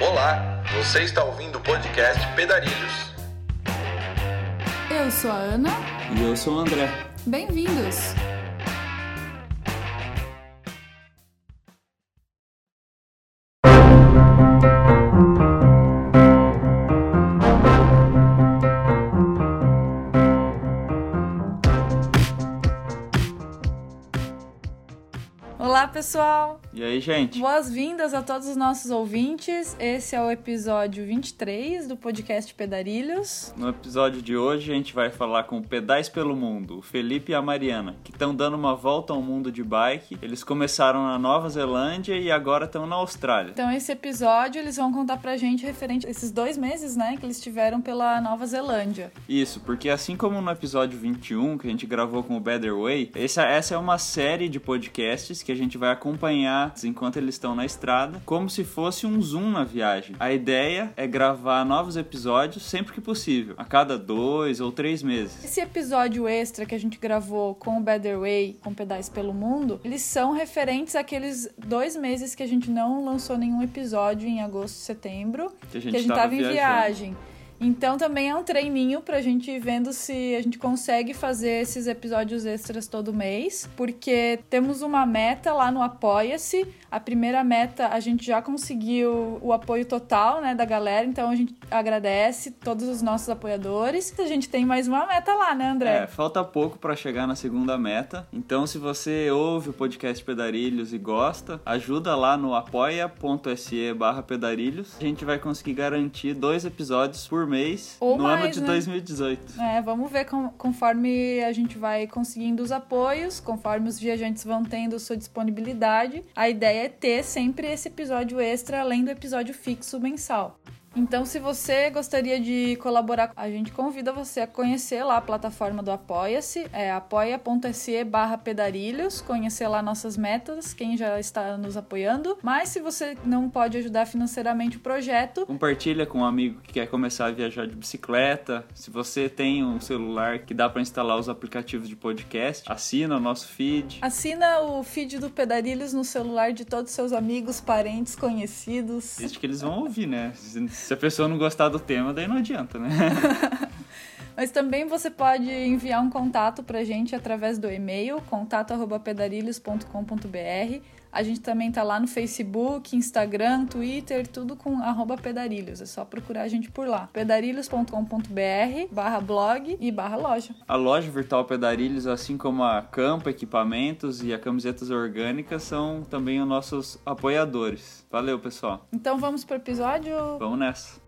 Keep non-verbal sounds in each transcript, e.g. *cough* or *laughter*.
Olá, você está ouvindo o podcast Pedarilhos. Eu sou a Ana. E eu sou o André. Bem-vindos! Pessoal! E aí, gente? Boas-vindas a todos os nossos ouvintes. Esse é o episódio 23 do podcast Pedarilhos. No episódio de hoje, a gente vai falar com o Pedais pelo Mundo, o Felipe e a Mariana, que estão dando uma volta ao mundo de bike. Eles começaram na Nova Zelândia e agora estão na Austrália. Então, esse episódio eles vão contar pra gente referente a esses dois meses, né, que eles tiveram pela Nova Zelândia. Isso, porque assim como no episódio 21, que a gente gravou com o Better Way, essa, essa é uma série de podcasts que a gente vai acompanhar enquanto eles estão na estrada, como se fosse um zoom na viagem. A ideia é gravar novos episódios sempre que possível, a cada dois ou três meses. Esse episódio extra que a gente gravou com o Better Way, com Pedais pelo Mundo, eles são referentes àqueles dois meses que a gente não lançou nenhum episódio em agosto e setembro, Que a gente que a gente tava tava em viajando. viagem. Então também é um treininho pra gente ir vendo se a gente consegue fazer esses episódios extras todo mês, porque temos uma meta lá no Apoia-se. A primeira meta a gente já conseguiu o apoio total, né, da galera, então a gente agradece todos os nossos apoiadores. A gente tem mais uma meta lá, né, André? É, falta pouco para chegar na segunda meta. Então, se você ouve o podcast Pedarilhos e gosta, ajuda lá no apoia.se barra pedarilhos. A gente vai conseguir garantir dois episódios por mês Ou no ano mais, de né? 2018. É, vamos ver com- conforme a gente vai conseguindo os apoios, conforme os viajantes vão tendo sua disponibilidade. A ideia é ter sempre esse episódio extra além do episódio fixo mensal. Então, se você gostaria de colaborar, a gente convida você a conhecer lá a plataforma do Apoia-se, é apoia.se barra pedarilhos, conhecer lá nossas metas, quem já está nos apoiando. Mas se você não pode ajudar financeiramente o projeto, Compartilha com um amigo que quer começar a viajar de bicicleta. Se você tem um celular que dá para instalar os aplicativos de podcast, assina o nosso feed. Assina o feed do Pedarilhos no celular de todos os seus amigos, parentes, conhecidos. Desde que eles vão ouvir, né? Se a pessoa não gostar do tema, daí não adianta, né? *laughs* Mas também você pode enviar um contato pra gente através do e-mail contato@pedarilhos.com.br. A gente também tá lá no Facebook, Instagram, Twitter, tudo com arroba pedarilhos. É só procurar a gente por lá. pedarilhos.com.br barra blog e barra loja. A loja Virtual Pedarilhos, assim como a Campa Equipamentos e a Camisetas Orgânicas, são também os nossos apoiadores. Valeu, pessoal. Então vamos pro episódio? Vamos nessa.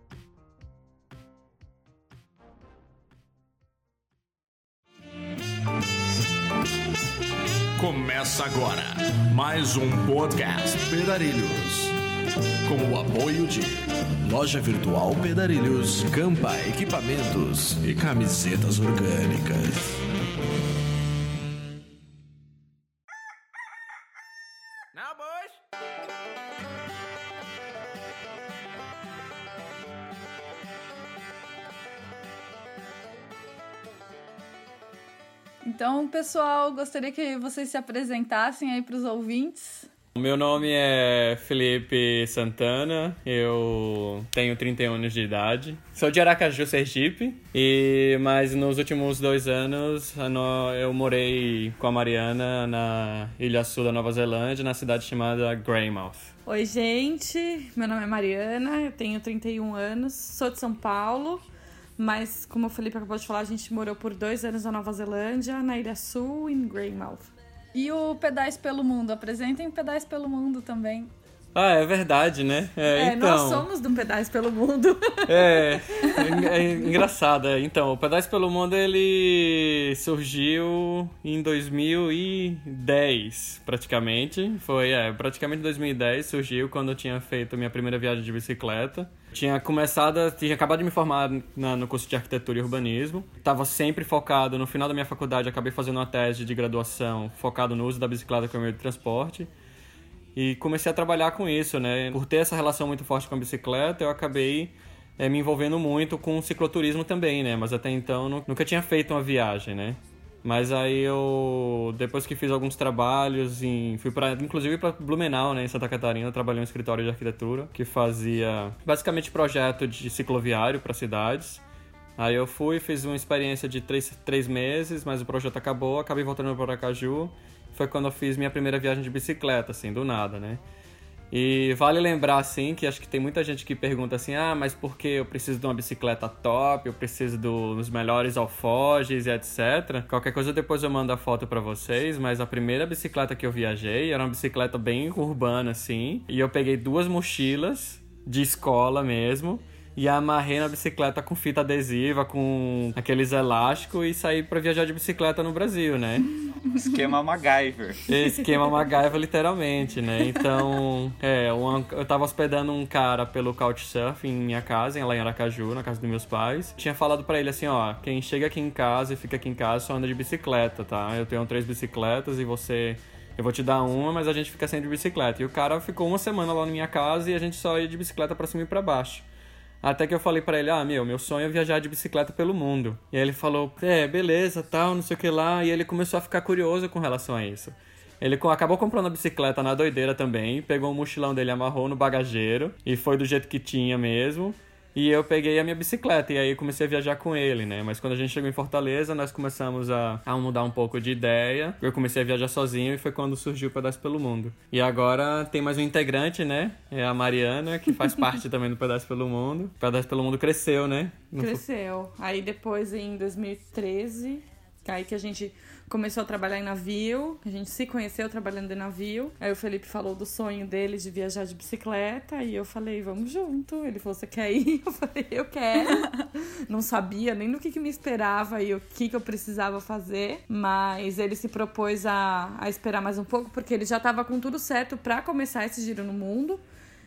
Começa agora mais um podcast Pedarilhos. Com o apoio de Loja Virtual Pedarilhos, Campa Equipamentos e Camisetas Orgânicas. Então, pessoal, gostaria que vocês se apresentassem aí pros ouvintes. O meu nome é Felipe Santana, eu tenho 31 anos de idade. Sou de Aracaju, Sergipe, e mas nos últimos dois anos eu morei com a Mariana na Ilha Sul da Nova Zelândia, na cidade chamada Greymouth. Oi, gente. Meu nome é Mariana, eu tenho 31 anos, sou de São Paulo, mas como o Felipe acabou de falar, a gente morou por dois anos na Nova Zelândia, na Ilha Sul, em Greymouth. E o Pedais pelo Mundo. Apresentem Pedais pelo Mundo também. Ah, é verdade, né? É, É, então, nós somos de um pedaço pelo mundo. *laughs* É, é, é engraçado. é. Então, o Pedais pelo Mundo ele surgiu em 2010, praticamente. Foi, é, praticamente 2010 surgiu quando eu tinha feito minha primeira viagem de bicicleta. Tinha começado, tinha acabado de me formar na- no curso de arquitetura e urbanismo. Tava sempre focado, no final da minha faculdade, acabei fazendo uma tese de graduação focado no uso da bicicleta como meio de transporte. E comecei a trabalhar com isso, né? Por ter essa relação muito forte com a bicicleta, eu acabei eh, me envolvendo muito com cicloturismo também, né? Mas até então nu- nunca tinha feito uma viagem, né? Mas aí eu, depois que fiz alguns trabalhos, em, fui para inclusive para Blumenau, né, em Santa Catarina, trabalhei em um escritório de arquitetura que fazia basicamente projeto de cicloviário para cidades. Aí eu fui, fiz uma experiência de três, três meses, mas o projeto acabou, acabei voltando para Aracaju. Foi quando eu fiz minha primeira viagem de bicicleta, assim, do nada, né? E vale lembrar, assim, que acho que tem muita gente que pergunta assim, ah, mas por que eu preciso de uma bicicleta top, eu preciso dos melhores alfoges e etc. Qualquer coisa depois eu mando a foto para vocês, mas a primeira bicicleta que eu viajei era uma bicicleta bem urbana, assim, e eu peguei duas mochilas de escola mesmo, e amarrei na bicicleta com fita adesiva, com aqueles elásticos e saí para viajar de bicicleta no Brasil, né? Esquema MacGyver. Esquema MacGyver, literalmente, né? Então, é, eu tava hospedando um cara pelo Couchsurfing em minha casa, lá em Aracaju, na casa dos meus pais. Tinha falado para ele assim, ó, quem chega aqui em casa e fica aqui em casa só anda de bicicleta, tá? Eu tenho três bicicletas e você eu vou te dar uma, mas a gente fica sem de bicicleta. E o cara ficou uma semana lá na minha casa e a gente só ia de bicicleta para cima e para baixo. Até que eu falei para ele, ah, meu, meu sonho é viajar de bicicleta pelo mundo. E aí ele falou, é, beleza, tal, não sei o que lá. E ele começou a ficar curioso com relação a isso. Ele acabou comprando a bicicleta na doideira também, pegou o mochilão dele, amarrou no bagageiro e foi do jeito que tinha mesmo. E eu peguei a minha bicicleta e aí comecei a viajar com ele, né? Mas quando a gente chegou em Fortaleza, nós começamos a, a mudar um pouco de ideia. Eu comecei a viajar sozinho e foi quando surgiu o Pedaço pelo Mundo. E agora tem mais um integrante, né? É a Mariana, que faz *laughs* parte também do Pedaço pelo Mundo. O Pedaço pelo Mundo cresceu, né? Cresceu. Aí depois, em 2013, aí que a gente começou a trabalhar em navio, a gente se conheceu trabalhando em navio. Aí o Felipe falou do sonho dele de viajar de bicicleta e eu falei, vamos junto. Ele falou, você quer ir? *laughs* Eu falei, eu quero. *laughs* Não sabia nem no que, que me esperava e o que, que eu precisava fazer, mas ele se propôs a, a esperar mais um pouco porque ele já estava com tudo certo para começar esse giro no mundo.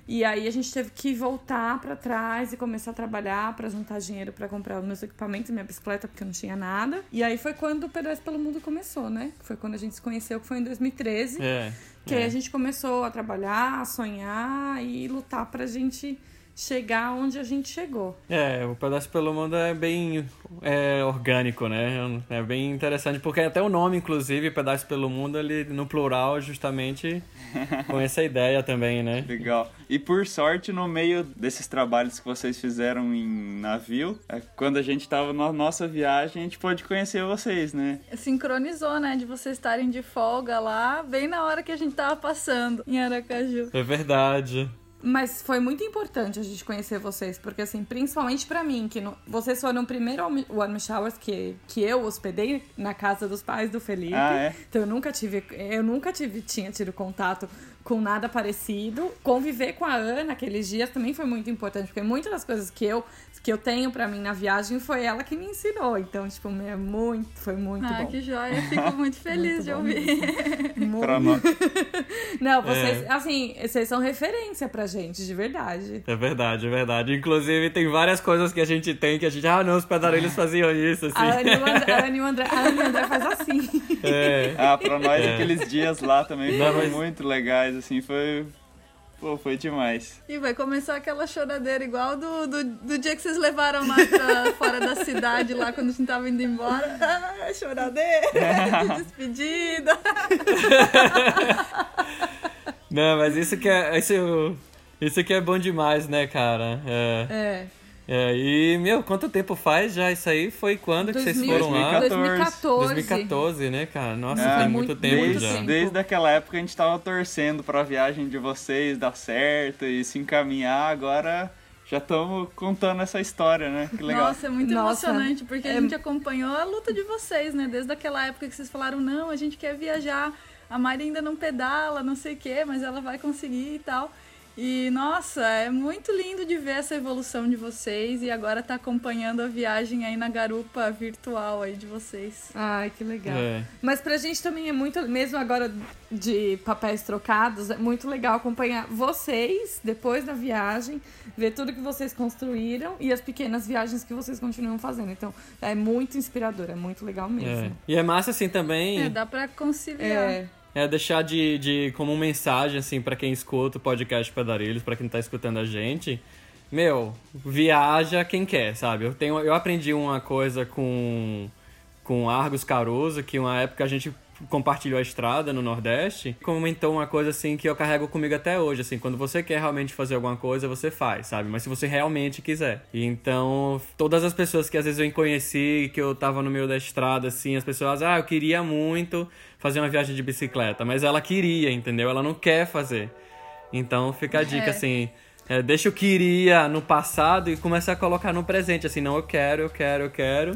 E aí a gente teve que voltar para trás e começar a trabalhar para juntar dinheiro para comprar os meus equipamentos, minha bicicleta, porque eu não tinha nada. E aí foi quando o PDS pelo Mundo começou, né? Foi quando a gente se conheceu, que foi em 2013. É. Que é. aí a gente começou a trabalhar, a sonhar e lutar pra gente chegar onde a gente chegou. É, o Pedaço pelo Mundo é bem é, orgânico, né? É bem interessante, porque até o nome, inclusive, Pedaço pelo Mundo, ele no plural, justamente *laughs* com essa ideia também, né? Legal. E por sorte, no meio desses trabalhos que vocês fizeram em navio, é, quando a gente estava na nossa viagem, a gente pôde conhecer vocês, né? Sincronizou, né? De vocês estarem de folga lá, bem na hora que a gente tava passando em Aracaju. É verdade. Mas foi muito importante a gente conhecer vocês, porque assim, principalmente para mim, que no, vocês foram o primeiro One Showers que, que eu hospedei na casa dos pais do Felipe. Ah, é? Então eu nunca tive, eu nunca tive, tinha tido contato com nada parecido. Conviver com a Ana naqueles dias também foi muito importante, porque muitas das coisas que eu que eu tenho para mim na viagem foi ela que me ensinou. Então, tipo, é muito, foi muito ah, bom. Ah, que joia. Fico muito *laughs* feliz muito de ouvir. Muito. *laughs* Não, vocês, é. assim, vocês são referência pra gente, de verdade. É verdade, é verdade. Inclusive, tem várias coisas que a gente tem que a gente, ah, não, os pedaleiros faziam isso, assim. A Anne e o André, André faz assim. É. *laughs* Ah, pra nós é. aqueles dias lá também foram mas... muito legais, assim, foi Pô, foi demais. E vai começar aquela choradeira igual do, do, do dia que vocês levaram lá pra *laughs* fora da cidade, lá quando a gente tava indo embora. *laughs* Ah, choradeira *laughs* de despedida. Não, mas isso que é. Isso, isso que é bom demais, né, cara? É. é. É, e, meu, quanto tempo faz já isso aí? Foi quando 2000, que vocês foram 2014. lá? 2014. 2014, né, cara? Nossa, é, tem muito, tempo desde, já. Desde aquela época a gente tava torcendo pra viagem de vocês dar certo e se encaminhar, agora já estamos contando essa história, né? Que legal. Nossa, é muito Nossa, emocionante, porque é... a gente acompanhou a luta de vocês, né? Desde aquela época que vocês falaram, não, a gente quer viajar, a Mari ainda não pedala, não sei o quê, mas ela vai conseguir e tal. E nossa, é muito lindo de ver essa evolução de vocês e agora tá acompanhando a viagem aí na garupa virtual aí de vocês. Ai, que legal. É. Mas pra gente também é muito, mesmo agora de papéis trocados, é muito legal acompanhar vocês depois da viagem, ver tudo que vocês construíram e as pequenas viagens que vocês continuam fazendo. Então, é muito inspirador, é muito legal mesmo. É. E é massa assim também. É, dá pra conciliar. É é deixar de, de como mensagem, assim, para quem escuta o podcast Pedarilhos, para quem tá escutando a gente. Meu, viaja quem quer, sabe? Eu, tenho, eu aprendi uma coisa com com Argos Caruso, que uma época a gente compartilhou a estrada no Nordeste, comentou uma coisa assim que eu carrego comigo até hoje, assim, quando você quer realmente fazer alguma coisa, você faz, sabe? Mas se você realmente quiser. Então, todas as pessoas que às vezes eu conheci, que eu tava no meio da estrada, assim, as pessoas, ah, eu queria muito fazer uma viagem de bicicleta, mas ela queria, entendeu? Ela não quer fazer. Então, fica a dica, É. assim, é, deixa o queria no passado e começa a colocar no presente, assim, não, eu quero, eu quero, eu quero.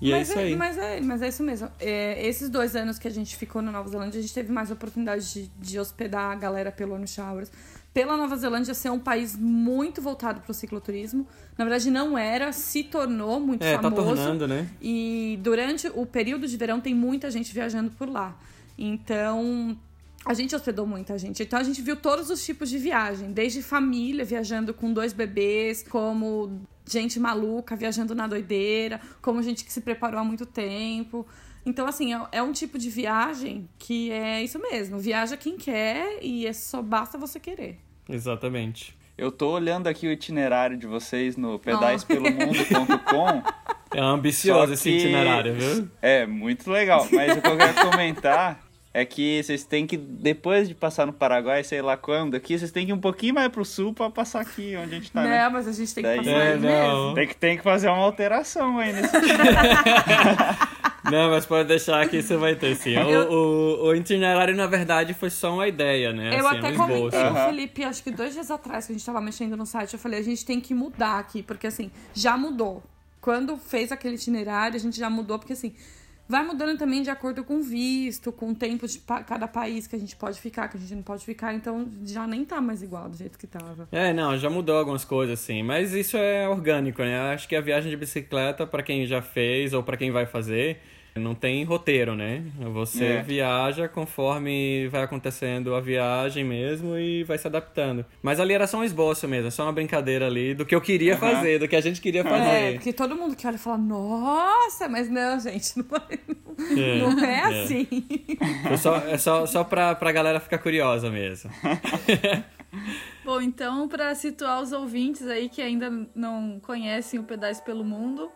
E é mas isso aí. Mas é, mas é isso mesmo. É, esses dois anos que a gente ficou na Nova Zelândia, a gente teve mais oportunidade de, de hospedar a galera pelo Ono Showers. Pela Nova Zelândia ser um país muito voltado para o cicloturismo. Na verdade, não era, se tornou muito É, tá famoso. tornando, né? E durante o período de verão tem muita gente viajando por lá. Então, a gente hospedou muita gente. Então, a gente viu todos os tipos de viagem. Desde família viajando com dois bebês, como gente maluca viajando na doideira, como gente que se preparou há muito tempo. Então, assim, é, é um tipo de viagem que é isso mesmo. Viaja quem quer e é só basta você querer. Exatamente. Eu tô olhando aqui o itinerário de vocês no pedaispelomundo.com. *laughs* *laughs* É ambicioso Só esse que- itinerário, viu? É, muito legal. Mas o que eu quero comentar é que vocês têm que, depois de passar no Paraguai, sei lá quando, aqui, vocês têm que ir um pouquinho mais pro sul pra passar aqui onde a gente tá, né? Não, mas a gente tem que Daí- passar É, aí não. mesmo. Tem que, tem que fazer uma alteração aí nesse *laughs* Não, mas pode deixar que você vai ter sim. O, o, o itinerário, na verdade, foi só uma ideia, né? Eu assim, até um comentei com o Felipe, acho que dois dias atrás, que a gente tava mexendo no site, eu falei, a gente tem que mudar aqui, porque assim, já mudou. Quando fez aquele itinerário, a gente já mudou, porque assim, vai mudando também de acordo com visto, com o tempo de pa- cada país que a gente pode ficar, que a gente não pode ficar, então já nem tá mais igual do jeito que tava. É, não, já mudou algumas coisas, assim. Mas isso é orgânico, né? Acho que a viagem de bicicleta, pra quem já fez ou pra quem vai fazer, não tem roteiro, né? Você É. viaja conforme vai acontecendo a viagem mesmo e vai se adaptando. Mas ali era só um esboço mesmo, só uma brincadeira ali do que eu queria Aham. fazer, do que a gente queria É, fazer. porque todo mundo que olha fala, nossa, mas não, gente, *laughs* não é, É, não é é. assim. Foi só, é só, só pra, pra galera ficar curiosa mesmo. *laughs* Bom, então, para situar os ouvintes aí que ainda não conhecem o Pedais pelo Mundo,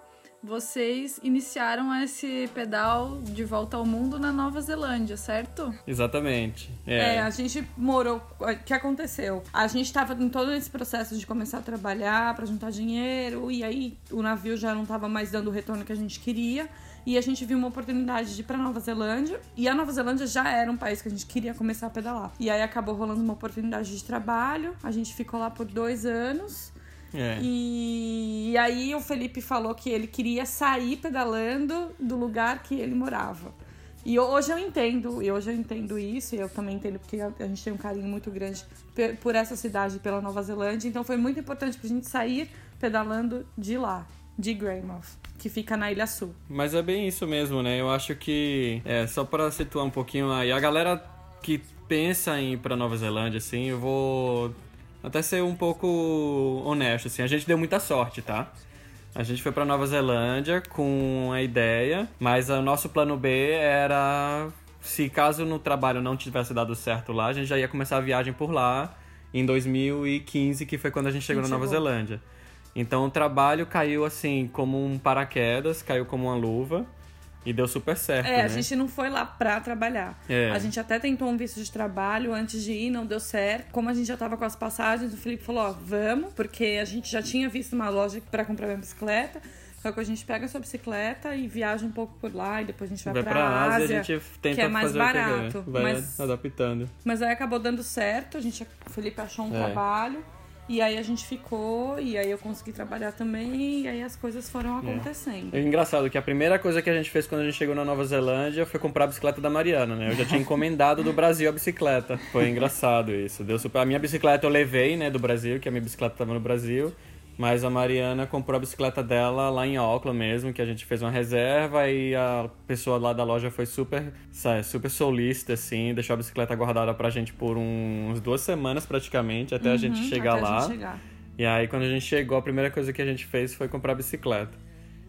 vocês iniciaram esse pedal de volta ao mundo na Nova Zelândia, certo? Exatamente. É, É. a gente morou. O que aconteceu? A gente tava em todo esse processo de começar a trabalhar pra juntar dinheiro, e aí o navio já não tava mais dando o retorno que a gente queria. E a gente viu uma oportunidade de ir pra Nova Zelândia. E a Nova Zelândia já era um país que a gente queria começar a pedalar. E aí acabou rolando uma oportunidade de trabalho. A gente ficou lá por dois anos. É. E, e aí o Felipe falou que ele queria sair pedalando do lugar que ele morava. E hoje eu entendo, e hoje eu entendo isso, e eu também entendo porque a gente tem um carinho muito grande por essa cidade, pela Nova Zelândia. Então foi muito importante pra gente sair pedalando de lá, de Greymouth, que fica na Ilha Sul. Mas é bem isso mesmo, né? Eu acho que, é, só pra situar um pouquinho aí, a galera que pensa em ir pra Nova Zelândia, assim, eu vou até ser um pouco honesto, assim, a gente deu muita sorte, tá? A gente foi pra Nova Zelândia com a ideia, mas o nosso plano B era, se caso no trabalho não tivesse dado certo lá, a gente já ia começar a viagem por lá em 2015, que foi quando a gente chegou A gente na Nova chegou. Zelândia. Então o trabalho caiu assim como um paraquedas, caiu como uma luva e deu super certo, É, né? a gente não foi lá pra trabalhar. É. A gente até tentou um visto de trabalho antes de ir, não deu certo. Como a gente já tava com as passagens, o Felipe falou, ó, vamos, porque a gente já tinha visto uma loja pra comprar minha bicicleta. Só que a gente pega a sua bicicleta e viaja um pouco por lá e depois a gente vai, Vai pra, pra Ásia. Ásia, a gente tenta que é mais fazer o que barato, vai, vai mas- adaptando. Mas aí acabou dando certo, a gente, o Felipe achou um É. trabalho. E aí a gente ficou, e aí eu consegui trabalhar também, e aí as coisas foram acontecendo. É engraçado que a primeira coisa que a gente fez quando a gente chegou na Nova Zelândia foi comprar a bicicleta da Mariana, né? Eu já tinha encomendado do Brasil a bicicleta. Foi engraçado isso. Deu super... A minha bicicleta eu levei, né, do Brasil, que a minha bicicleta tava no Brasil. Mas a Mariana comprou a bicicleta dela lá em Auckland mesmo, que a gente fez uma reserva e a pessoa lá da loja foi super, sabe, super solista, assim, deixou a bicicleta guardada pra gente por uns duas semanas praticamente, até a gente chegar Uhum, a lá. gente chegar. E aí, quando a gente chegou, a primeira coisa que a gente fez foi comprar bicicleta.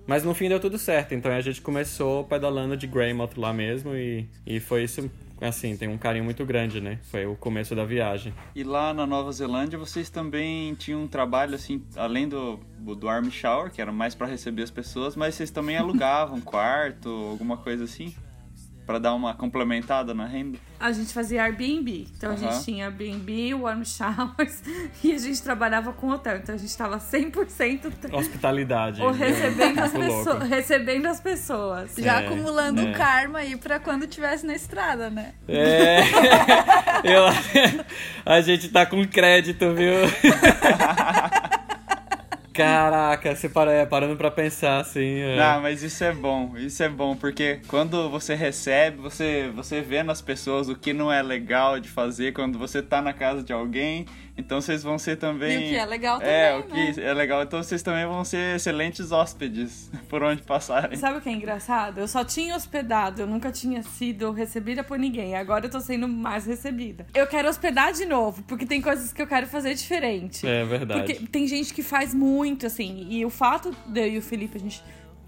Mas no fim deu tudo certo, então a gente começou pedalando de Greymouth lá mesmo e, e foi isso assim, tenho um carinho muito grande, né? Foi o começo da viagem. E lá na Nova Zelândia vocês também tinham um trabalho assim, além do, do arm shower, que era mais para receber as pessoas, mas vocês também *laughs* alugavam quarto, alguma coisa assim? Pra dar uma complementada na renda? A gente fazia Airbnb. Então a Aham. gente tinha Airbnb, warm showers *laughs* e a gente trabalhava com hotel. Então a gente tava 100% tra- Hospitalidade. ou recebendo as, pessoas, recebendo as pessoas. Já É, acumulando é. karma aí pra quando tivesse na estrada, né? É. *laughs* Eu, *laughs* a gente tá com crédito, viu? Caraca, você para, é, parando pra pensar assim. é. Não, mas isso é bom, isso é bom, porque quando você recebe, você, você vê nas pessoas o que não é legal de fazer quando você tá na casa de alguém, então vocês vão ser também... E o que é legal É, também, o que né? é legal, então vocês também vão ser excelentes hóspedes *laughs* por onde passarem. Sabe o que é engraçado? Eu só tinha hospedado, eu nunca tinha sido recebida por ninguém. Agora eu tô sendo mais recebida. Eu quero hospedar de novo, porque tem coisas que eu quero fazer diferente. É verdade. Porque tem gente que faz muito, assim. E o fato de eu e o Felipe a gente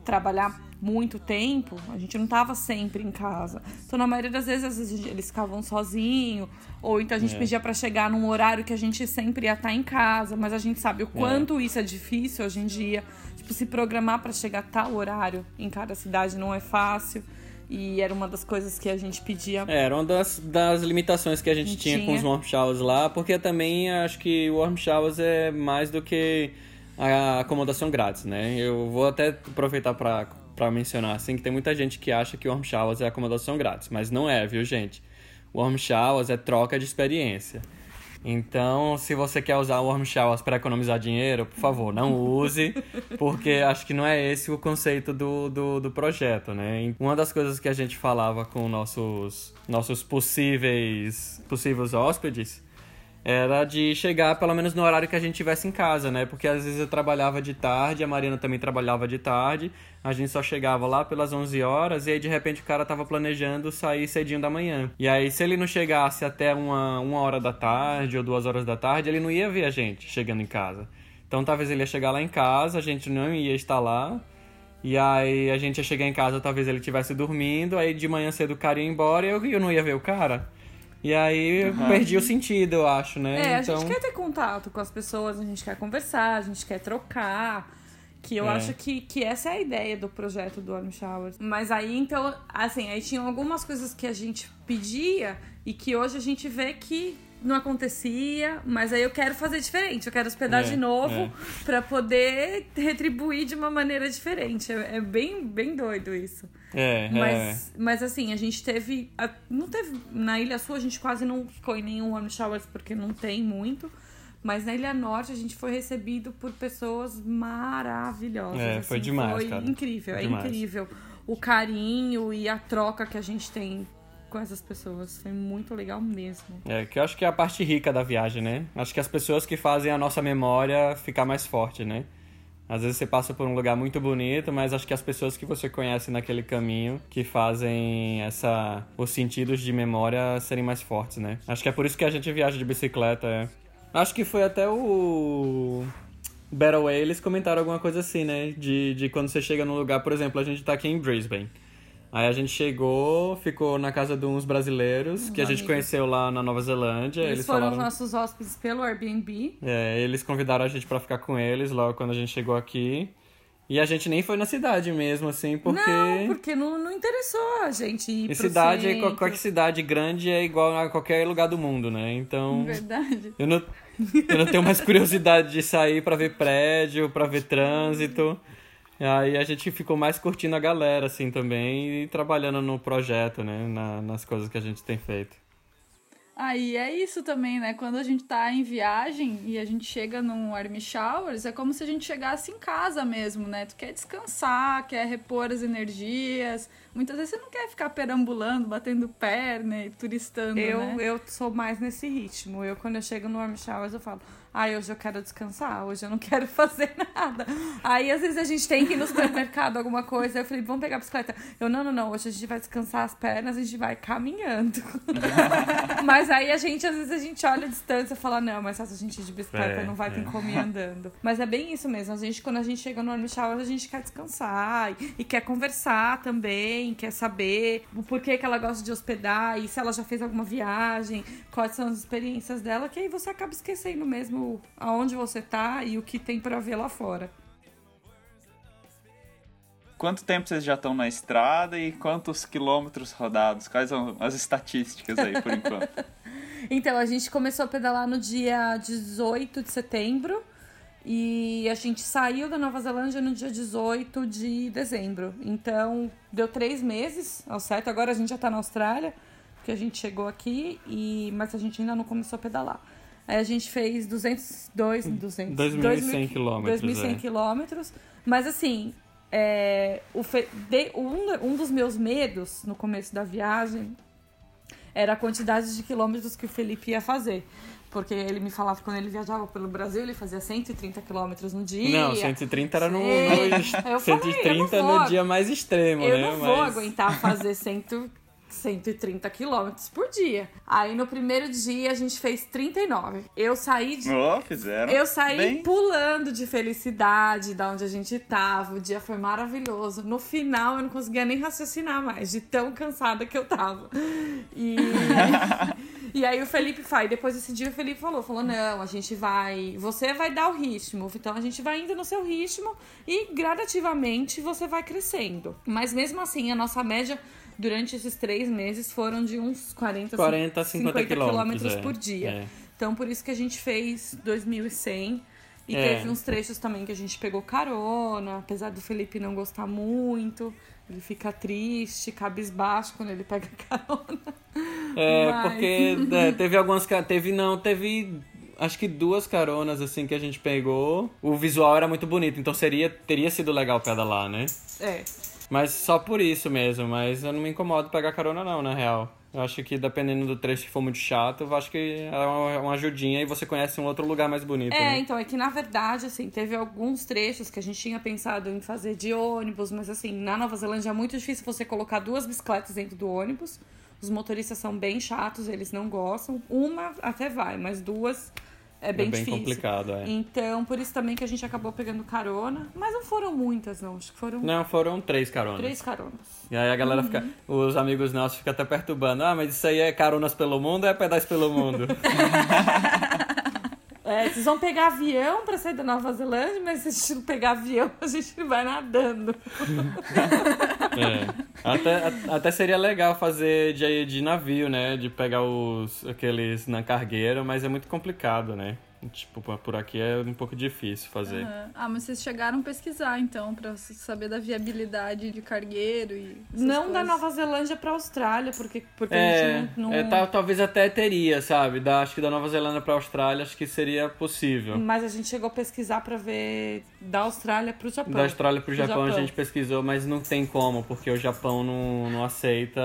trabalhar muito tempo, a gente não tava sempre em casa. Então, na maioria das vezes, às vezes eles ficavam sozinhos, ou então a gente É. pedia pra chegar num horário que a gente sempre ia estar em casa, mas a gente sabe o quanto isso é difícil hoje em dia. Tipo, se programar pra chegar a tal horário em cada cidade não é fácil. E era uma das coisas que a gente pedia. É, era uma das, das limitações que a gente tinha, com Tinha. os warm showers lá, porque também acho que o warm showers é mais do que a acomodação grátis, né? Eu vou até aproveitar pra mencionar, assim, que tem muita gente que acha que o warm showers é acomodação grátis, mas não é, viu, gente? O warm showers é troca de experiência. Então, se você quer usar o warm showers para economizar dinheiro, por favor, não use, porque acho que não é esse o conceito do, do, do projeto, né? Uma das coisas que a gente falava com nossos, nossos possíveis, possíveis hóspedes era de chegar pelo menos no horário que a gente tivesse em casa, né? Porque às vezes eu trabalhava de tarde, a Mariana também trabalhava de tarde, a gente só chegava lá pelas 11 horas e aí de repente o cara tava planejando sair cedinho da manhã. E aí se ele não chegasse até uma, uma hora da tarde ou duas horas da tarde, ele não ia ver a gente chegando em casa. Então talvez ele ia chegar lá em casa, a gente não ia estar lá. E aí a gente ia chegar em casa, talvez ele estivesse dormindo, aí de manhã cedo o cara ia embora e eu, eu não ia ver o cara. E aí eu perdi o sentido, eu acho, né? É, então... a gente quer ter contato com as pessoas, a gente quer conversar, a gente quer trocar. Que eu É. acho que, que essa é a ideia do projeto do Warm Showers. Mas aí, então, assim, aí tinham algumas coisas que a gente pedia e que hoje a gente vê que não acontecia, mas aí eu quero fazer diferente, eu quero hospedar É, de novo é. pra poder retribuir de uma maneira diferente. É, é bem, bem doido isso. É, é. Mas, mas assim, a gente teve. a- Não teve. Na Ilha Sul a gente quase não ficou em nenhum warm showers porque não tem muito. Mas na Ilha Norte a gente foi recebido por pessoas maravilhosas. É, assim, foi demais, Foi cara. incrível, é Demais. incrível. O carinho e a troca que a gente tem com essas pessoas. Foi muito legal mesmo. É, que eu acho que é a parte rica da viagem, né? Acho que as pessoas que fazem a nossa memória ficar mais forte, né? Às vezes você passa por um lugar muito bonito, mas acho que as pessoas que você conhece naquele caminho que fazem essa os sentidos de memória serem mais fortes, né? Acho que é por isso que a gente viaja de bicicleta, é. Acho que foi até o Battle Way, eles comentaram alguma coisa assim, né? De, de quando você chega num lugar, por exemplo, a gente tá aqui em Brisbane. Aí a gente chegou, ficou na casa de uns brasileiros que a gente conheceu lá na Nova Zelândia. Eles, Eles, foram falaram. os nossos hóspedes pelo Airbnb. É, eles convidaram a gente pra ficar com eles logo quando a gente chegou aqui. E a gente nem foi na cidade mesmo, assim, porque. Não, porque não, não interessou a gente ir E cidade, centro. qualquer cidade grande é igual a qualquer lugar do mundo, né? Então. Verdade. Eu não, eu não tenho mais curiosidade de sair pra ver prédio, pra ver trânsito. Aí a gente ficou mais curtindo a galera, assim, também, e trabalhando no projeto, né? Na- nas coisas que a gente tem feito. Aí é isso também, né? Quando a gente tá em viagem e a gente chega num Army Showers, é como se a gente chegasse em casa mesmo, né? Tu quer descansar, quer repor as energias. Muitas vezes você não quer ficar perambulando, batendo perna e turistando, Eu, né? eu sou mais nesse ritmo. Eu, quando eu chego no Warm Showers, eu falo, Ai, hoje eu quero descansar, hoje eu não *laughs* quero fazer nada. Aí, às vezes, a gente tem que ir no supermercado, alguma coisa. Eu falei, vamos pegar a bicicleta. Eu, não, não, não, hoje a gente vai descansar as pernas, a gente vai caminhando. *laughs* mas aí a gente, às vezes, a gente olha a distância e fala, não, mas se a gente de bicicleta É, não vai ter é. como ir andando. Mas é bem isso mesmo. A gente, quando a gente chega no Army Shower, a gente quer descansar e, e quer conversar também, quer saber o porquê que ela gosta de hospedar e se ela já fez alguma viagem, quais são as experiências dela, que aí você acaba esquecendo mesmo aonde você tá e o que tem pra ver lá fora. Quanto tempo vocês já estão na estrada e quantos quilômetros rodados? Quais são as estatísticas aí, por enquanto? *laughs* Então, a gente começou a pedalar no dia 18 de setembro e a gente saiu da Nova Zelândia no dia 18 de dezembro. Então, deu três meses ao certo. Agora a gente já tá na Austrália, porque a gente chegou aqui, e mas a gente ainda não começou a pedalar. Aí a gente fez 202, 200, 2.100 quilômetros, 2.100 é. quilômetros. Mas assim, é, o fe- de- um, um dos meus medos no começo da viagem era a quantidade de quilômetros que o Felipe ia fazer. Porque ele me falava que quando ele viajava pelo Brasil, ele fazia 130 quilômetros no dia. Não, 130 era no, Eu falei, 130 eu não vou- no dia mais extremo, Eu né? não vou Mas- aguentar fazer 100, 130 quilômetros por dia. Aí no primeiro dia a gente fez 39. Eu saí de Ó, fizeram. eu saí bem. pulando de felicidade da onde a gente tava. O dia foi maravilhoso. No final eu não conseguia nem raciocinar mais, de tão cansada que eu tava. E, *laughs* e aí o Felipe faz. Depois desse dia o Felipe falou: falou, não, a gente vai. Você vai dar o ritmo. Então a gente vai indo no seu ritmo e gradativamente você vai crescendo. Mas mesmo assim, a nossa média. Durante esses três meses foram de uns 40, 40 a 50 quilômetros, é. por dia. É. Então, por isso que a gente fez 2.100. E É. teve uns trechos também que a gente pegou carona, apesar do Felipe não gostar muito. Ele fica triste, cabisbaixo quando ele pega *laughs* carona. É, Mas- porque *laughs* é, teve algumas. Teve, não, teve. Acho que duas caronas assim que a gente pegou. O visual era muito bonito, então seria, teria sido legal pedalar, né? É. Mas só por isso mesmo, mas eu não me incomodo pegar carona não, na real. Eu acho que dependendo do trecho que for muito chato, eu acho que é uma, uma ajudinha e você conhece um outro lugar mais bonito, É, né? então, é que na verdade, assim, teve alguns trechos que a gente tinha pensado em fazer de ônibus, mas assim, na Nova Zelândia é muito difícil você colocar duas bicicletas dentro do ônibus. Os motoristas são bem chatos, eles não gostam. Uma até vai, mas duas é bem, é bem difícil. complicado, é. Então, por isso também que a gente acabou pegando carona. Mas não foram muitas, não. Acho que foram Não, foram três caronas. três caronas. E aí a galera fica. Os amigos nossos ficam até perturbando. Ah, mas isso aí é caronas pelo mundo ou é pedais pelo mundo? *laughs* É, vocês vão pegar avião pra sair da Nova Zelândia, mas se a gente não pegar avião, *laughs* a gente vai nadando. *laughs* É. Até, até seria legal fazer de, de navio, né? De pegar os aqueles na cargueira, mas é muito complicado, né? Tipo, por- por aqui é um pouco difícil fazer. Aham. Ah, mas vocês chegaram a pesquisar, então, pra saber da viabilidade de cargueiro e. Não da coisas. Nova Zelândia pra Austrália, porque, porque a É, gente não. não- é, tal- talvez até teria, sabe? Da, acho que da Nova Zelândia pra Austrália, acho que seria possível. Mas a gente chegou a pesquisar pra ver da Austrália pro Japão. Da Austrália pro Pro Japão, a Japão. gente pesquisou, mas não tem como, porque o Japão não, não aceita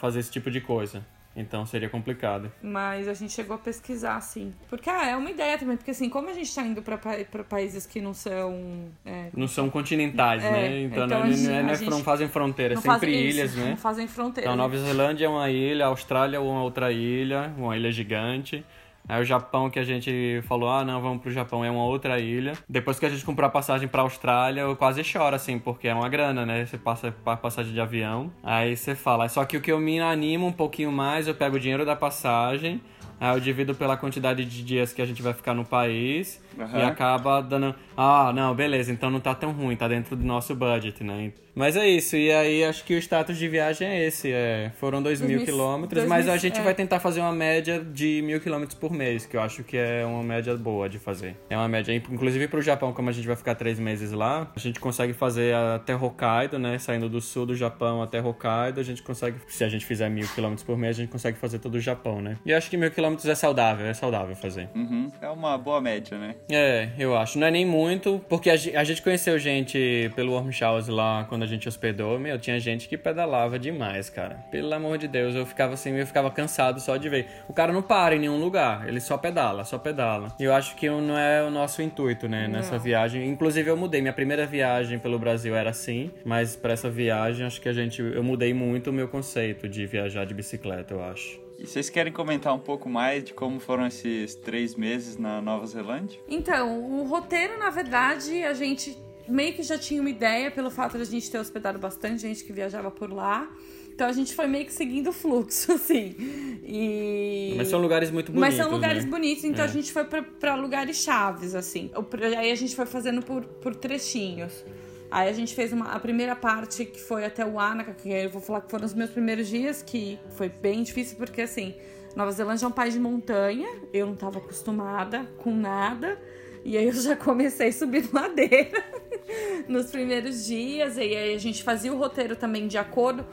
fazer esse tipo de coisa. Então seria complicado. Mas a gente chegou a pesquisar, sim. Porque ah, é uma ideia também, porque assim, como a gente tá indo pra, pa- pra países que não são. é, Não são continentais, É, né? Então, então não, a gente- não é- não é- fazem fronteira, é sempre fazem- ilhas, isso, né? Não fazem fronteira. Então, Nova Zelândia é uma ilha, a Austrália é uma outra ilha, uma ilha gigante. Aí o Japão que a gente falou, ah, não, vamos pro Japão, é uma outra ilha. Depois que a gente comprou a passagem pra Austrália, eu quase choro, assim, porque é uma grana, né? Você passa a passagem de avião, aí você fala. Só que o que eu me animo um pouquinho mais, eu pego o dinheiro da passagem, aí eu divido pela quantidade de dias que a gente vai ficar no país e Aham. acaba dando. Ah, não, beleza, então não tá tão ruim, tá dentro do nosso budget, né? Mas é isso, e aí acho que o status de viagem é esse: é, foram 2 mil 2000 quilômetros, mas a 2000, gente é. vai tentar fazer uma média de mil quilômetros por mês, que eu acho que é uma média boa de fazer. É uma média, inclusive pro Japão, como a gente vai ficar três meses lá, a gente consegue fazer até Hokkaido, né? Saindo do sul do Japão até Hokkaido, a gente consegue, se a gente fizer mil quilômetros por mês, a gente consegue fazer todo o Japão, né? E acho que mil quilômetros é saudável, é saudável fazer. Uhum. É uma boa média, né? É, eu acho. Não é nem muito, porque a, ge- a gente conheceu gente pelo Warm Showers lá quando a gente hospedou. Meu, tinha gente que pedalava demais, cara. Pelo amor de Deus, eu ficava assim, eu ficava cansado só de ver. O cara não para em nenhum lugar, ele só pedala, só pedala. E eu acho que não é o nosso intuito, né, nessa viagem. Inclusive eu mudei, minha primeira viagem pelo Brasil era assim, mas pra essa viagem acho que a gente eu mudei muito o meu conceito de viajar de bicicleta, eu acho. E vocês querem comentar um pouco mais de como foram esses três meses na Nova Zelândia? Então, o roteiro, na verdade, a gente meio que já tinha uma ideia pelo fato de a gente ter hospedado bastante gente que viajava por lá. Então a gente foi meio que seguindo o fluxo, *laughs* assim. E... Mas são lugares muito bonitos, Mas são lugares né? bonitos, então É. a gente foi pra, pra lugares chaves, assim. Aí a gente foi fazendo por, por trechinhos. Aí a gente fez uma, a primeira parte que foi até o Anaka, que eu vou falar que foram os meus primeiros dias, que foi bem difícil, porque assim, Nova Zelândia é um país de montanha, eu não tava acostumada com nada. E aí eu já comecei subindo ladeira *laughs* nos primeiros dias. E aí a gente fazia o roteiro também de acordo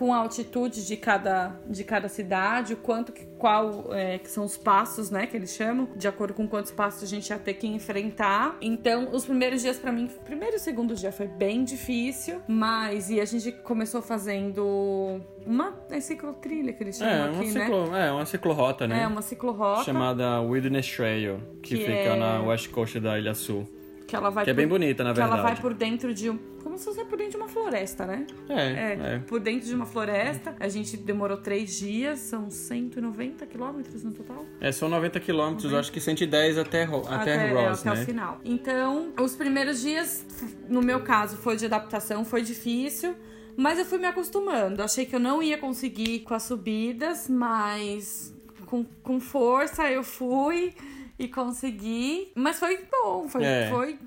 com a altitude de cada, de cada cidade, o quanto que, qual é, que são os passos, né, que eles chamam, de acordo com quantos passos a gente ia ter que enfrentar. Então, os primeiros dias pra mim, primeiro e segundo dia foi bem difícil, mas e a gente começou fazendo uma é ciclotrilha que eles chamam É, aqui, né? ciclo, é, uma ciclorota, né? É, uma ciclorota. Chamada Wilderness Trail, que, Que fica é- na west coast da Ilha Sul. Que ela vai Que é por- bem bonita, na que ela vai verdade. por dentro de. Como se fosse por dentro de uma floresta, né? É, É, é. por dentro de uma floresta. A gente demorou três dias, são 190 quilômetros no total. É, são 90 quilômetros, acho que 110 até, até, é, Ross, até né? o final. Então, os primeiros dias, no meu caso, foi de adaptação, foi difícil. Mas eu fui me acostumando. Achei que eu não ia conseguir com as subidas, mas com, com força eu fui e consegui. Mas foi bom, foi, É. foi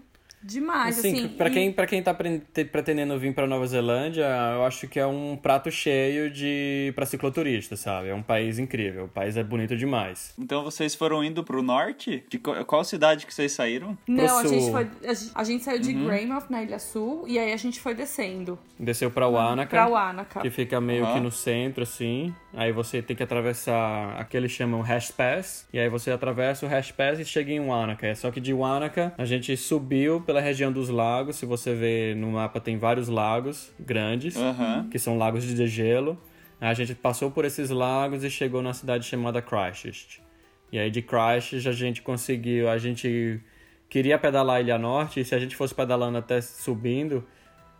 demais. Assim, assim, pra, e- quem, pra quem tá pre- te- pretendendo vir pra Nova Zelândia, eu acho que é um prato cheio de pra cicloturista, sabe? É um país incrível, o país é bonito demais. Então vocês foram indo pro norte? De qual, qual cidade que vocês saíram? Não, a sul. gente, foi, a gente, saiu de Uhum. Greymouth, na Ilha Sul, e aí a gente foi descendo Desceu pra Wanaka, pra Wanaka. que fica meio Aham. que no centro, assim. Aí você tem que atravessar aquele chamam Hash Pass. E aí você atravessa o Hash Pass e chega em Wanaka. É só que de Wanaka a gente subiu pela região dos lagos. Se você ver no mapa, tem vários lagos grandes, Aham. que são lagos de degelo. Aí a gente passou por esses lagos e chegou na cidade chamada Christchurch. E aí de Christchurch a gente conseguiu, a gente queria pedalar a Ilha Norte, e se a gente fosse pedalando até subindo,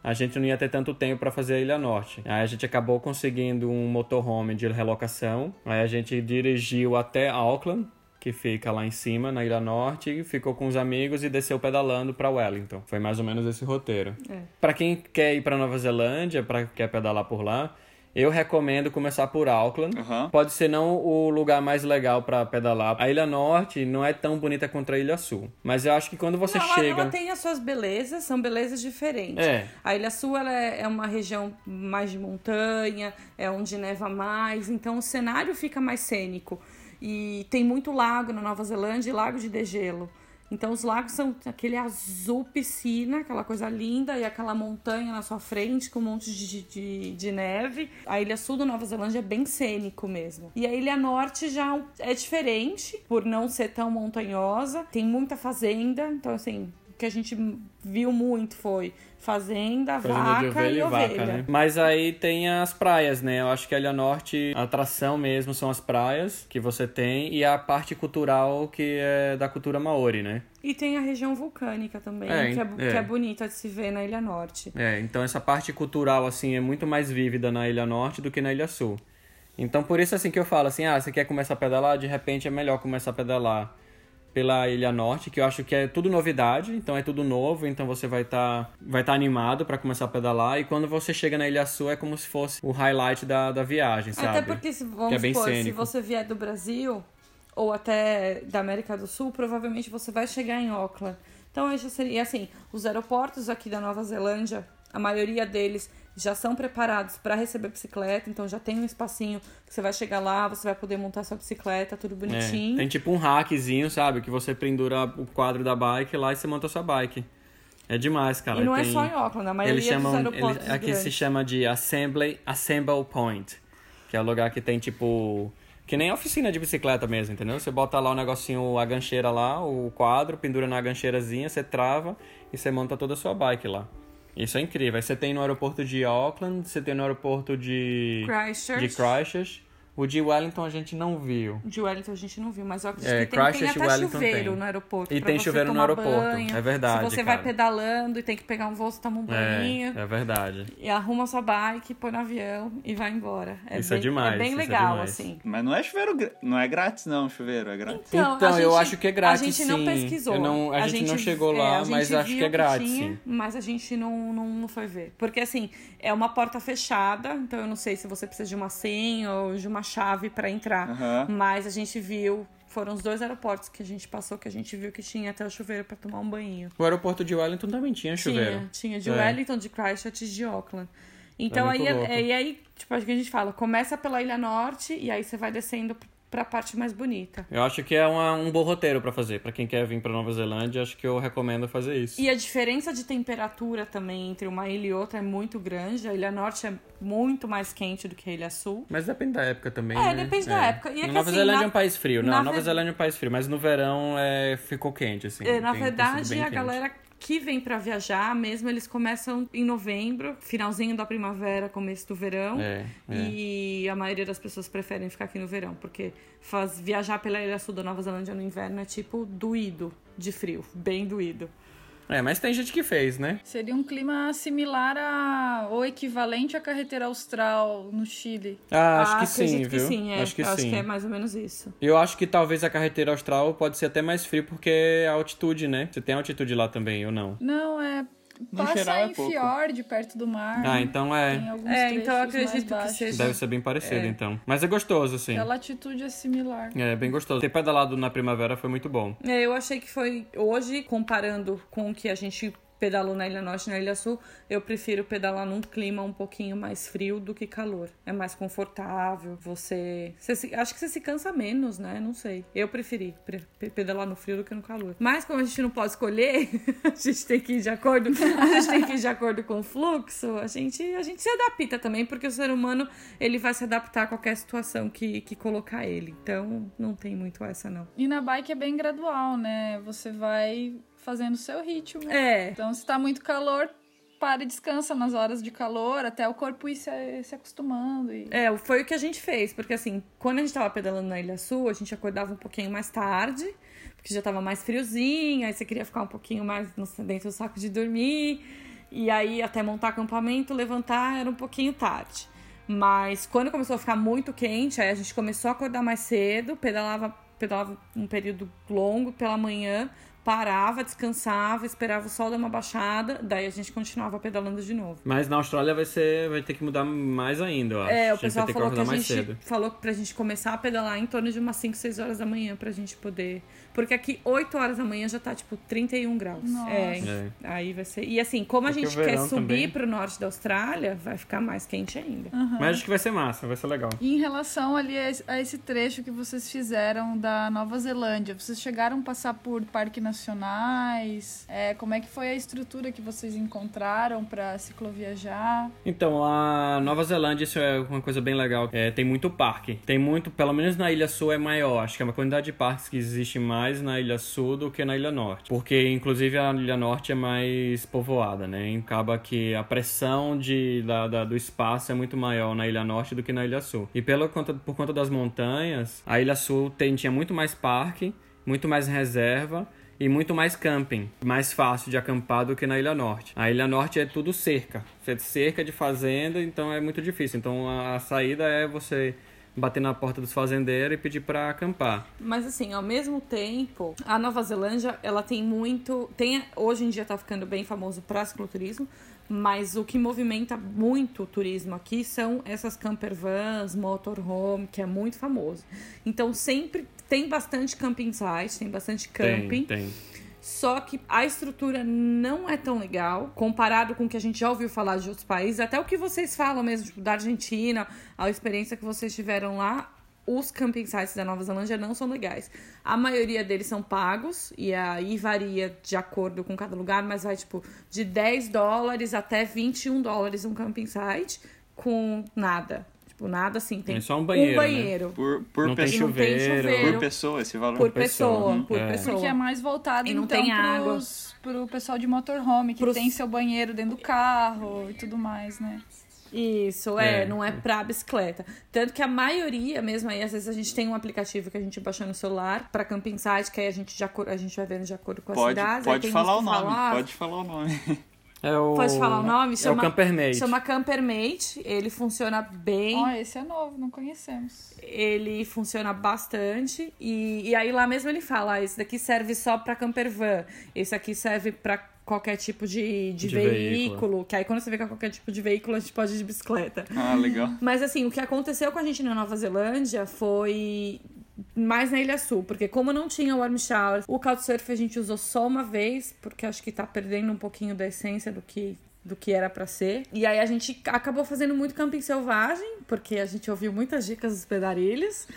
a gente não ia ter tanto tempo para fazer a Ilha Norte. Aí a gente acabou conseguindo um motorhome de relocação. Aí a gente dirigiu até Auckland, que fica lá em cima, na Ilha Norte, ficou com os amigos e desceu pedalando para Wellington. Foi mais ou menos esse roteiro. É. Para quem quer ir para Nova Zelândia, para quer pedalar por lá, eu recomendo começar por Auckland. Aham. Pode ser não o lugar mais legal para pedalar. A Ilha Norte não é tão bonita quanto a Ilha Sul, mas eu acho que quando você Não, chega ela tem as suas belezas, são belezas diferentes. É. A Ilha Sul ela é é uma região mais de montanha, é onde neva mais, então o cenário fica mais cênico. E tem muito lago na Nova Zelândia e lago de degelo. Então os lagos são aquele azul piscina, aquela coisa linda, e aquela montanha na sua frente com um monte de, de, de neve. A Ilha Sul da Nova Zelândia é bem cênico mesmo. E a Ilha Norte já é diferente, por não ser tão montanhosa. Tem muita fazenda, então assim, que a gente viu muito foi fazenda, Fazenda vaca de ovelha e e ovelha. vaca, né? Mas aí tem as praias, né? Eu acho que a Ilha Norte, a atração mesmo são as praias que você tem e a parte cultural que é da cultura maori, né? E tem a região vulcânica também, É, que, é, é. que é bonita de se ver na Ilha Norte. É, então essa parte cultural, assim, é muito mais vívida na Ilha Norte do que na Ilha Sul. Então por isso, assim, que eu falo, assim, ah, você quer começar a pedalar? De repente é melhor começar a pedalar pela Ilha Norte, que eu acho que é tudo novidade, então é tudo novo, então você vai estar vai tá animado para começar a pedalar, e quando você chega na Ilha Sul é como se fosse o highlight da, da viagem, sabe? Até porque, se, vamos Que é bem supor, se você vier do Brasil ou até da América do Sul, provavelmente você vai chegar em Auckland. Então, isso seria assim, os aeroportos aqui da Nova Zelândia, a maioria deles já são preparados para receber bicicleta, então já tem um espacinho que você vai chegar lá, você vai poder montar sua bicicleta, tudo É, bonitinho. tem tipo um hackzinho, sabe? Que você pendura o quadro da bike lá e você monta a sua bike. É demais, cara. e não é Tem- só em Auckland, a maioria Eles chamam, aeroportos eles- aqui grandes. se chama de Assembly, Assemble Point, que é o lugar que tem tipo Que nem oficina de bicicleta mesmo, entendeu? Você bota lá o negocinho, a gancheira lá, o quadro, pendura na gancheirazinha, você trava e você monta toda a sua bike lá. Isso é incrível. Aí você tem no aeroporto de Auckland, você tem no aeroporto de Christchurch. de Christchurch. O de Wellington a gente não viu. De Wellington a gente não viu, mas eu acredito É, que tem, tem até Wellington chuveiro tem. no aeroporto. E tem você chuveiro no aeroporto. banho. É verdade, Se você vai cara. pedalando e tem que pegar um voo, você toma um banho. É, é verdade. E arruma sua bike, põe no avião e vai embora. É Isso é bem, demais, É bem é legal, demais. assim. Mas não é chuveiro, não é grátis não, chuveiro, é grátis. Então, Então, a eu gente- acho que é grátis, A gente não sim. pesquisou. Eu não- a gente não chegou é, lá, a gente mas acho que é grátis, tinha, sim. Mas a gente não, não, não foi ver. Porque, assim, é uma porta fechada, então eu não sei se você precisa de uma senha ou de uma chave pra entrar. Aham. Mas a gente viu, foram os dois aeroportos que a gente passou, que a gente viu que tinha até o chuveiro pra tomar um banho. O aeroporto de Wellington também tinha chuveiro. Tinha, tinha de É. Wellington, de Christchurch e de Auckland. Então É aí, louco. é, e aí, tipo, acho que a gente fala, começa pela Ilha Norte e aí você vai descendo pra parte mais bonita. Eu acho que é uma- um bom roteiro pra fazer. Pra quem quer vir pra Nova Zelândia, acho que eu recomendo fazer isso. E a diferença de temperatura também entre uma ilha e outra é muito grande. A Ilha Norte é muito mais quente do que a Ilha Sul. Mas depende da época também. É, né? depende da época. E é Nova assim, Zelândia na- é um país frio. Não, na Nova Zelândia é um país frio, mas no verão é, ficou quente, assim. É, Na Tem- verdade, a quente. galera que vem pra viajar, mesmo eles começam em novembro, finalzinho da primavera, começo do verão. É, é. E a maioria das pessoas preferem ficar aqui no verão, porque faz, viajar pela Ilha Sul da Nova Zelândia no inverno é tipo doído de frio, bem doído. É, mas tem gente que fez, né? Seria um clima similar a ou equivalente à carretera austral no Chile. Ah, acho que sim, acredito viu? que sim, é. Acho que Eu acho sim. que é mais ou menos isso. Eu acho que talvez a carretera austral pode ser até mais frio porque é a altitude, né? Você tem altitude lá também, ou não? Não, é. No Passa geral é em pouco. fiord, perto do mar. Ah, então Tem é. alguns É, então eu acredito que seja- Deve ser bem parecido, então. Mas é gostoso, assim. A latitude é similar. É, bem gostoso. Ter pedalado na primavera foi muito bom. É, eu achei que foi hoje, comparando com o que a gente pedalou na Ilha Norte e na Ilha Sul, eu prefiro pedalar num clima um pouquinho mais frio do que calor. É mais confortável, você... você se- acho que você se cansa menos, né? Não sei. Eu preferi pre- pe- pedalar no frio do que no calor. Mas como a gente não pode escolher, *laughs* a gente tem que ir de acordo, a gente tem que ir de acordo com o fluxo, a gente, a gente se adapta também, porque o ser humano, ele vai se adaptar a qualquer situação que, que colocar ele. Então, não tem muito essa, não. E na bike é bem gradual, né? Você vai fazendo o seu ritmo. É, Então, se tá muito calor, para e descansa nas horas de calor, até o corpo ir se, se acostumando. E... É, foi o que a gente fez, porque assim, quando a gente tava pedalando na Ilha Sul, a gente acordava um pouquinho mais tarde, porque já tava mais friozinho, aí você queria ficar um pouquinho mais dentro do saco de dormir, e aí até montar acampamento, levantar era um pouquinho tarde. Mas quando começou a ficar muito quente, aí a gente começou a acordar mais cedo, pedalava, pedalava um período longo pela manhã, parava, descansava, esperava o sol dar uma baixada, daí a gente continuava pedalando de novo. Mas na Austrália vai ser, vai ter que mudar mais ainda, eu acho. É, A o pessoal falou que, a acordar gente cedo. falou pra gente começar a pedalar em torno de umas 5, 6 horas da manhã pra gente poder. Porque aqui 8 horas da manhã já tá tipo 31 graus. Nossa. É, É. Aí vai ser. E assim, como a Porque gente o quer subir também. pro norte da Austrália, vai ficar mais quente ainda. Mas acho que vai ser massa, vai ser legal. E em relação ali a esse- a esse trecho que vocês fizeram da Nova Zelândia, vocês chegaram a passar por parques nacionais? É, como é que foi a estrutura que vocês encontraram para cicloviajar? Então, a Nova Zelândia, isso é uma coisa bem legal. É, tem muito parque. Tem muito, pelo menos na Ilha Sul é maior. Acho que é uma quantidade de parques que existe mais na Ilha Sul do que na Ilha Norte. Porque, inclusive, a Ilha Norte é mais povoada, né? Acaba que a pressão de, da, da- do espaço é muito maior na Ilha Norte do que na Ilha Sul. E pela conta, por conta das montanhas, a Ilha Sul tem, tinha muito mais parque, muito mais reserva e muito mais camping, mais fácil de acampar do que na Ilha Norte. A Ilha Norte é tudo cerca, é cerca de fazenda, então é muito difícil. Então a, a saída é você bater na porta dos fazendeiros e pedir para acampar. Mas assim, ao mesmo tempo, a Nova Zelândia, ela tem muito. Tem, hoje em dia tá ficando bem famoso para cicloturismo, mas o que movimenta muito o turismo aqui são essas camper vans, motorhome, que é muito famoso. Então sempre tem bastante camping site, tem bastante camping. Tem, tem. Só que a estrutura não é tão legal comparado com o que a gente já ouviu falar de outros países, até o que vocês falam mesmo, tipo, da Argentina, a experiência que vocês tiveram lá. Os camping sites da Nova Zelândia não são legais. A maioria deles são pagos, e aí varia de acordo com cada lugar, mas vai tipo de 10 dólares até 21 dólares um camping site com nada. Tipo, nada assim. Tem É só um banheiro, né? banheiro. Por, por, Não tem pessoa, não tem chuveiro. chuveiro. por pessoa esse valor? Por pessoa, pessoa, uhum. por É. pessoa. Porque é mais voltado, E não então, tem água. pros, pro pessoal de motorhome, que Pros- tem seu banheiro dentro do carro e tudo mais, né? Isso, é, É. não é pra bicicleta. Tanto que a maioria, mesmo aí, às vezes a gente tem um aplicativo que a gente baixou no celular pra camping site, que aí a gente, já, a gente vai vendo de acordo com as Pode, cidades. aí pode tem falar o nome, falam, ah, pode falar o nome. *laughs* É o... Pode falar o nome? É o Chama, Campermate. chama Campermate. Ele funciona bem. Ó, esse é novo, não conhecemos. Ele funciona bastante. E, e aí lá mesmo ele fala: ah, esse daqui serve só pra camper van. Esse aqui serve pra qualquer tipo de, de, De veículo. veículo. Que aí quando você vê que é qualquer tipo de veículo, a gente pode ir de bicicleta. Ah, legal. Mas assim, o que aconteceu com a gente na Nova Zelândia foi mais na Ilha Sul, porque como não tinha warm shower, o Couchsurf a gente usou só uma vez, porque acho que tá perdendo um pouquinho da essência do que do que era pra ser. E aí a gente acabou fazendo muito camping selvagem, porque a gente ouviu muitas dicas dos pedarilhos.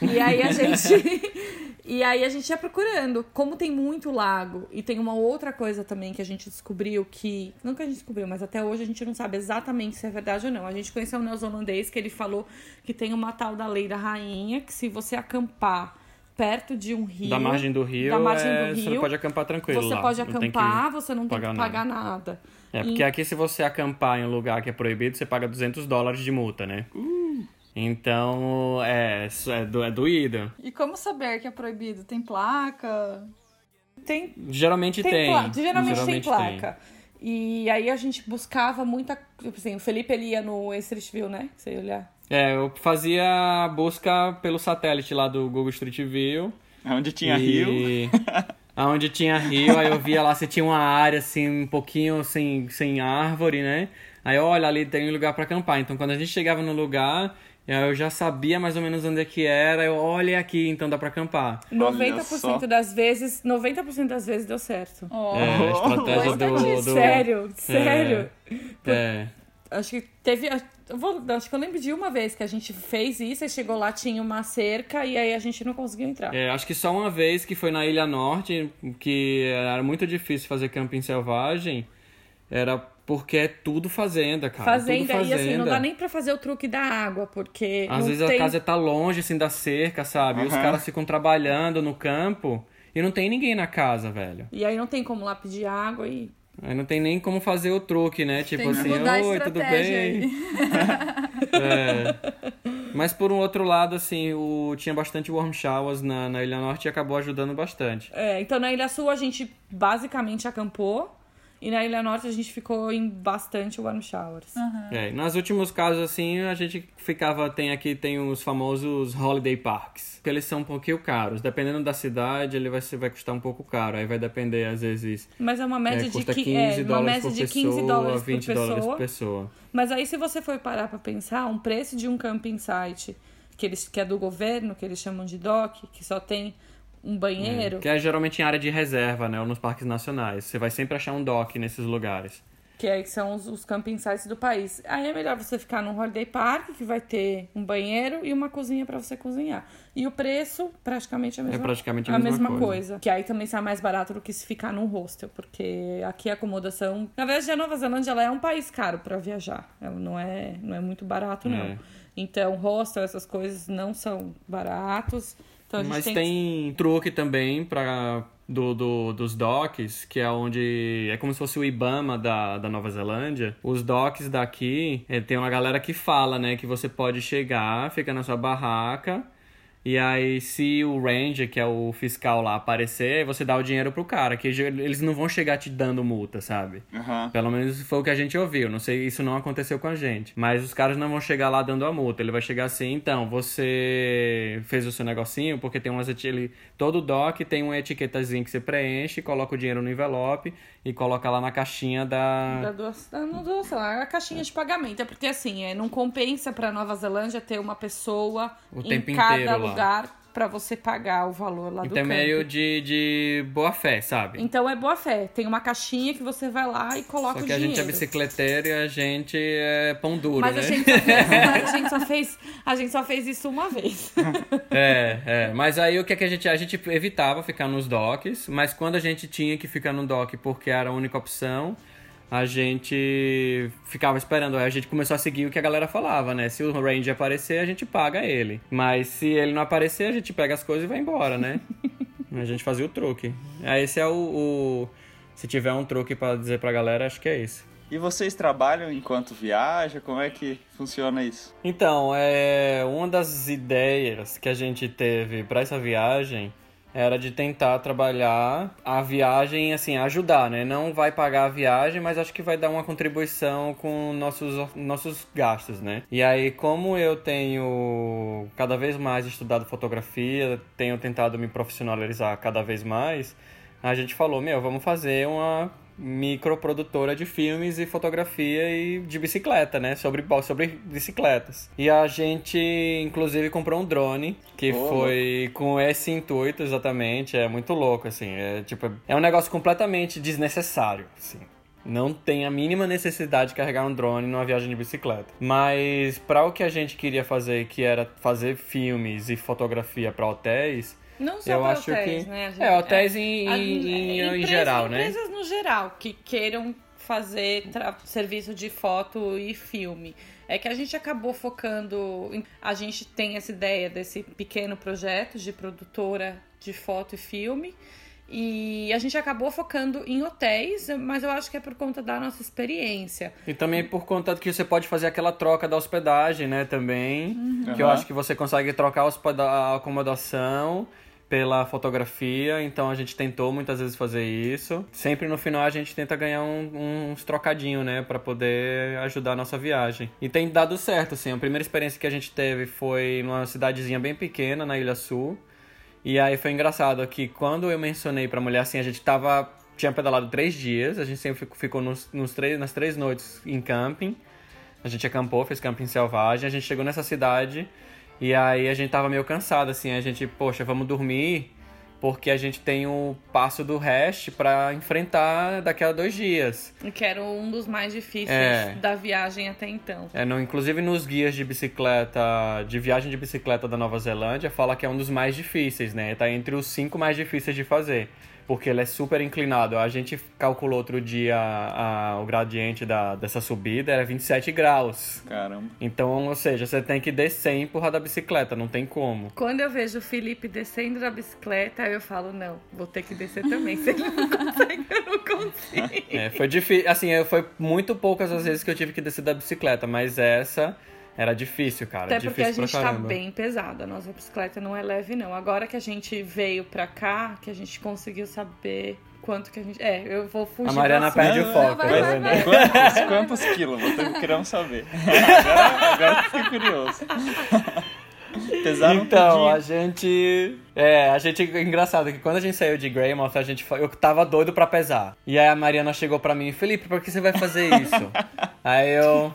E aí a gente *laughs* E aí a gente ia procurando. Como tem muito lago e tem uma outra coisa também que a gente descobriu que. Não que a gente descobriu, mas até hoje a gente não sabe exatamente se é verdade ou não. A gente conheceu um neozelandês que ele falou que tem uma tal da lei da rainha, que se você acampar perto de um rio. Da margem do rio, da margem é, do você rio, pode acampar tranquilo Você lá. pode Não tem acampar, você não tem que pagar nada. É, porque aqui se você acampar em um lugar que é proibido, você paga 200 dólares de multa, né? Uh. Então, é, é, do, é doído. E como saber que é proibido? Tem placa? Tem Geralmente tem. Tem placa, geralmente, tem Geralmente placa. E aí a gente buscava muita. Tipo assim, o Felipe ele ia no Street View, né? Você ia olhar. É, eu fazia busca pelo satélite lá do Google Street View. Onde tinha rio. e... *laughs* Aonde tinha rio, aí eu via lá se tinha uma área assim, um pouquinho sem, sem árvore, né? Aí olha, ali tem um lugar pra acampar. Então quando a gente chegava no lugar, eu já sabia mais ou menos onde é que era. Eu olha aqui, então dá pra acampar. 90% só. das vezes, 90% das vezes deu certo. Ó, É, a estratégia do, do. Sério, sério. É. Acho que teve. Eu vou, acho que eu lembro de uma vez que a gente fez isso, e chegou lá, tinha uma cerca e aí a gente não conseguiu entrar. É, acho que só uma vez que foi na Ilha Norte, que era muito difícil fazer camping selvagem, era porque é tudo fazenda, cara. Fazenda, tudo fazenda. e assim, não dá nem pra fazer o truque da água, porque. Às não vezes tem... a casa tá longe, assim, da cerca, sabe? E os caras ficam trabalhando no campo e não tem ninguém na casa, velho. E aí não tem como lá pedir água e. Aí não tem nem como fazer o truque, né? Tipo tem que assim, oi, tudo bem? aí. *laughs* É. Mas por um outro lado, assim, o... tinha bastante warm showers na, na Ilha Norte e acabou ajudando bastante. É, então na Ilha Sul a gente basicamente acampou. E na Ilha Norte a gente ficou em bastante warm showers. É, e nos últimos casos, assim, a gente ficava. Tem aqui, tem os famosos holiday parks. Que eles são um pouquinho caros. Dependendo da cidade, ele vai, vai custar um pouco caro. Aí vai depender, às vezes. Mas é uma média é, de, custa qui- 15 é, uma dólares média por de pessoa, 15 dólares 20 por dólares pessoa. por pessoa. Mas aí se você for parar pra pensar, um preço de um camping site que, eles, que é do governo, que eles chamam de DOC, que só tem um banheiro, Que é geralmente em área de reserva, né? Ou nos parques nacionais. Você vai sempre achar um dock nesses lugares. que aí são os, os camping sites do país. Aí é melhor você ficar num holiday park, que vai ter um banheiro e uma cozinha pra você cozinhar. E o preço, praticamente a mesma, praticamente a mesma coisa. coisa. Que aí também sai mais barato do que se ficar num hostel, porque aqui a acomodação... Na verdade, a Nova Zelândia ela é um país caro pra viajar. Ela não é, não é muito barato, não. É. Então, hostel, essas coisas não são baratos. Então, Mas tem, tem, truque também para do, do- dos docks, que é onde é como se fosse o IBAMA da, da Nova Zelândia. Os docks daqui, eh, tem uma galera que fala, né, que você pode chegar, fica na sua barraca, e aí se o ranger, que é o fiscal lá, aparecer, você dá o dinheiro pro cara, que eles não vão chegar te dando multa, sabe? Aham. Pelo menos foi o que a gente ouviu. Não sei, isso não aconteceu com a gente. Mas os caras não vão chegar lá dando a multa. Ele vai chegar assim, então, você fez o seu negocinho, porque tem umas ele Todo doc tem uma etiquetazinha que você preenche, coloca o dinheiro no envelope e coloca lá na caixinha da. Da doação, não doação, a caixinha de pagamento. É porque assim, é, não compensa pra Nova Zelândia ter uma pessoa O em tempo cada inteiro lá. Pra você pagar o valor lá do Então é meio de, de boa fé, sabe? Então é boa fé. Tem uma caixinha que você vai lá e coloca Só o que a dinheiro. gente é bicicleteiro e a gente é pão duro, Mas né? a gente, só fez, *laughs* mas a gente só fez, a gente só fez isso uma vez. *laughs* É, é. Mas aí o que, é que a gente. A gente evitava ficar nos docks, mas quando a gente tinha que ficar no dock porque era a única opção, a gente ficava esperando. Aí a gente começou a seguir o que a galera falava, né? Se o Ranger aparecer, a gente paga ele. Mas se ele não aparecer, a gente pega as coisas e vai embora, né? *laughs* a gente fazia o truque. Aí esse é o, o... Se tiver um truque para dizer pra galera, acho que é esse. E vocês trabalham enquanto viaja? Como é que funciona isso? Então, é uma das ideias que a gente teve para essa viagem era de tentar trabalhar a viagem, assim, ajudar, né? Não vai pagar a viagem, mas acho que vai dar uma contribuição com nossos, nossos gastos, né? E aí, como eu tenho cada vez mais estudado fotografia, tenho tentado me profissionalizar cada vez mais, a gente falou, meu, vamos fazer uma microprodutora de filmes e fotografia e de bicicleta, né? Sobre, sobre bicicletas. E a gente, inclusive, comprou um drone que oh, foi com esse intuito exatamente. É muito louco, assim. É, tipo, é um negócio completamente desnecessário, assim. Não tem a mínima necessidade de carregar um drone numa viagem de bicicleta. Mas para o que a gente queria fazer, que era fazer filmes e fotografia para hotéis, não só eu acho hotéis, que... né? Gente, é, hotéis é, em, em, em, em geral, né? Empresas no geral que queiram fazer serviço de foto e filme. É que a gente acabou focando. A gente tem essa ideia desse pequeno projeto de produtora de foto e filme. E a gente acabou focando em hotéis, mas eu acho que é por conta da nossa experiência. E também por conta que você pode fazer aquela troca da hospedagem, né? Também. Uhum. Que eu acho que você consegue trocar a acomodação pela fotografia, então a gente tentou muitas vezes fazer isso. Sempre no final a gente tenta ganhar um, uns trocadinhos, né, para poder ajudar a nossa viagem. E tem dado certo, assim. A primeira experiência que a gente teve foi numa cidadezinha bem pequena na Ilha Sul. E aí foi engraçado que quando eu mencionei pra mulher assim, a gente tava. tinha pedalado três dias, a gente sempre ficou nos, nos três, nas três noites em camping. A gente acampou, fez camping selvagem, a gente chegou nessa cidade e aí a gente tava meio cansado, assim, a gente, poxa, vamos dormir, porque a gente tem o passo do Rest para enfrentar daqui a dois dias. Que era um dos mais difíceis é. da viagem até então. É, no, inclusive nos guias de bicicleta, de viagem de bicicleta da Nova Zelândia, fala que é um dos mais difíceis, né? Tá entre os cinco mais difíceis de fazer porque ele é super inclinado. A gente calculou outro dia a, o gradiente da, dessa subida, era 27 graus. Caramba. Então, ou seja, você tem que descer e empurrar da bicicleta, não tem como. Quando eu vejo o Felipe descendo da bicicleta, eu falo, não, vou ter que descer também. *laughs* Se ele não consegue, eu não consigo. É, foi difícil. Assim, foi muito poucas as vezes que eu tive que descer da bicicleta, mas essa era difícil, cara. Até porque a gente tá bem pesada. A nossa bicicleta não é leve, não. Agora que a gente veio pra cá, que a gente conseguiu saber quanto que a gente. É, eu vou fugir. A Mariana perde o foco. Vai, vai, vai, quantos, quantos quilos? Queremos saber. agora, agora fiquei curioso. Pesaram então, a gente. É, a gente. Engraçado que quando a gente saiu de Greymouth, a gente. Eu tava doido pra pesar. E aí a Mariana chegou pra mim, Felipe, por que você vai fazer isso? *laughs* aí eu.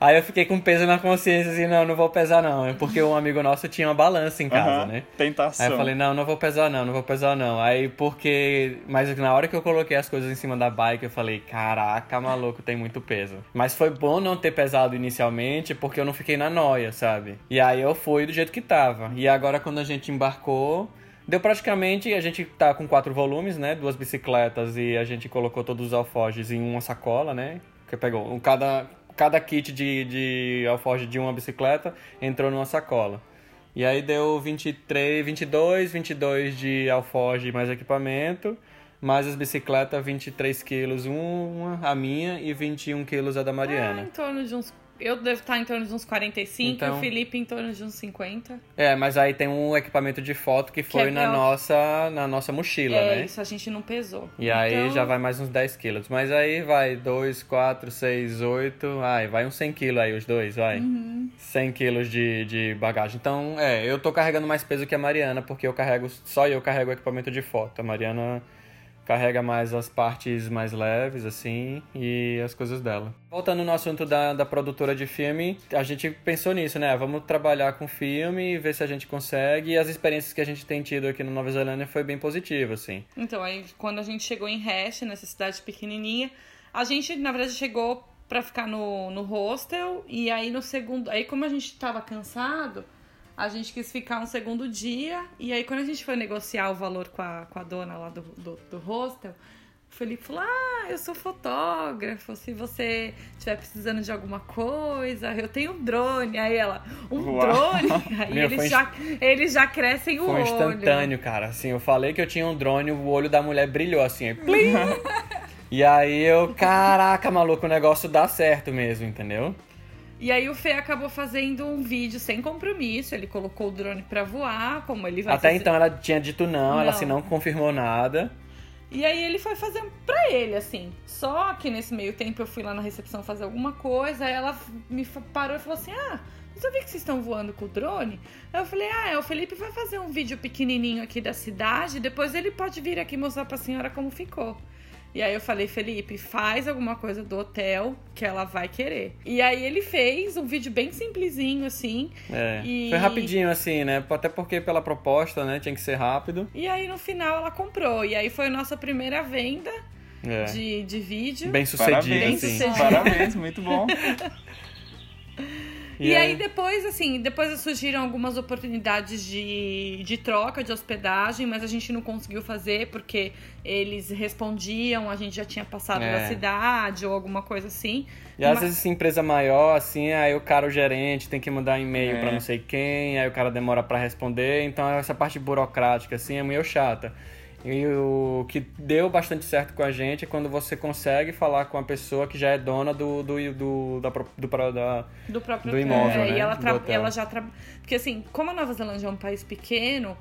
Aí eu fiquei com peso na consciência, assim, não, não vou pesar não. É porque um amigo nosso tinha uma balança em casa, né? Tentação. Aí eu falei, não, não vou pesar não, não vou pesar não. Aí porque... Mas na hora que eu coloquei as coisas em cima da bike, eu falei, caraca, maluco, tem muito peso. Mas foi bom não ter pesado inicialmente, porque eu não fiquei na noia, sabe? E aí eu fui do jeito que tava. E agora quando a gente embarcou... Deu praticamente, a gente tá com quatro volumes, né? Duas bicicletas e a gente colocou todos os alforjes em uma sacola, né? Que pegou um cada cada kit de, de alforje de uma bicicleta entrou numa sacola. E aí deu 23, 22, 22 de alforge mais equipamento, mais as bicicletas 23 quilos uma, a minha, e 21 quilos a da Mariana. É, em torno de uns eu devo estar em torno de uns 45 então, e o Felipe em torno de uns 50. É, mas aí tem um equipamento de foto que foi que é na, nossa, na nossa mochila, é, né? isso a gente não pesou. E então... aí já vai mais uns 10 quilos. Mas aí vai 2, 4, 6, 8. Ai, vai uns 100 quilos aí, os dois, vai. Uhum. 100 quilos de, de bagagem. Então, é, eu tô carregando mais peso que a Mariana, porque eu carrego. Só eu carrego o equipamento de foto. A Mariana carrega mais as partes mais leves, assim, e as coisas dela. Voltando no assunto da, da produtora de filme, a gente pensou nisso, né? Vamos trabalhar com filme e ver se a gente consegue. E as experiências que a gente tem tido aqui no Nova Zelândia foi bem positiva, assim. Então, aí quando a gente chegou em Hash, nessa cidade pequenininha, a gente, na verdade, chegou para ficar no, no hostel e aí no segundo... Aí como a gente tava cansado a gente quis ficar um segundo dia. E aí, quando a gente foi negociar o valor com a, com a dona lá do, do, do hostel, O Felipe falou: Ah, eu sou fotógrafo. Se você estiver precisando de alguma coisa, eu tenho um drone. Aí ela, um Uau. drone? *laughs* Aí Meu, eles foi já, eles já crescem o Foi olho. instantâneo, cara. Assim, eu falei que eu tinha um drone, o olho da mulher brilhou assim, aí, plim! *laughs* E aí eu, caraca, maluco, o negócio dá certo mesmo, entendeu? E aí o Fê acabou fazendo um vídeo sem compromisso. Ele colocou o drone pra voar, como ele vai Até fazer- então ela tinha dito não, ela Não. assim não confirmou nada. E aí ele foi fazer pra ele, assim. Só que nesse meio tempo eu fui lá na recepção fazer alguma coisa, aí ela me parou e falou assim: Ah, mas eu vi que vocês estão voando com o drone. Aí eu falei, ah, é, o Felipe vai fazer um vídeo pequenininho aqui da cidade, depois ele pode vir aqui mostrar pra senhora como ficou. E aí eu falei, Felipe, faz alguma coisa do hotel que ela vai querer. E aí ele fez um vídeo bem simplesinho, assim. É. E- Foi rapidinho assim, né? Até porque pela proposta, né, tinha que ser rápido. E aí no final ela comprou. E aí foi a nossa primeira venda É. de, de vídeo. Bem sucedido, Parabéns, assim. sucedido. parabéns, muito bom. *laughs* E, aí depois, assim, depois surgiram algumas oportunidades de, de troca de hospedagem, mas a gente não conseguiu fazer porque eles respondiam, a gente já tinha passado É. da cidade ou alguma coisa assim. E às Mas- vezes essa empresa maior, assim, aí o cara, o gerente, tem que mandar e-mail É. pra não sei quem, aí o cara demora pra responder, então essa parte burocrática, assim, é meio chata. E o que deu bastante certo com a gente é quando você consegue falar com a pessoa que já é dona do, do, do, da, do, da, do próprio Do imóvel, É, né? E ela, ela já trabalha. Porque assim, como a Nova Zelândia é um país pequeno,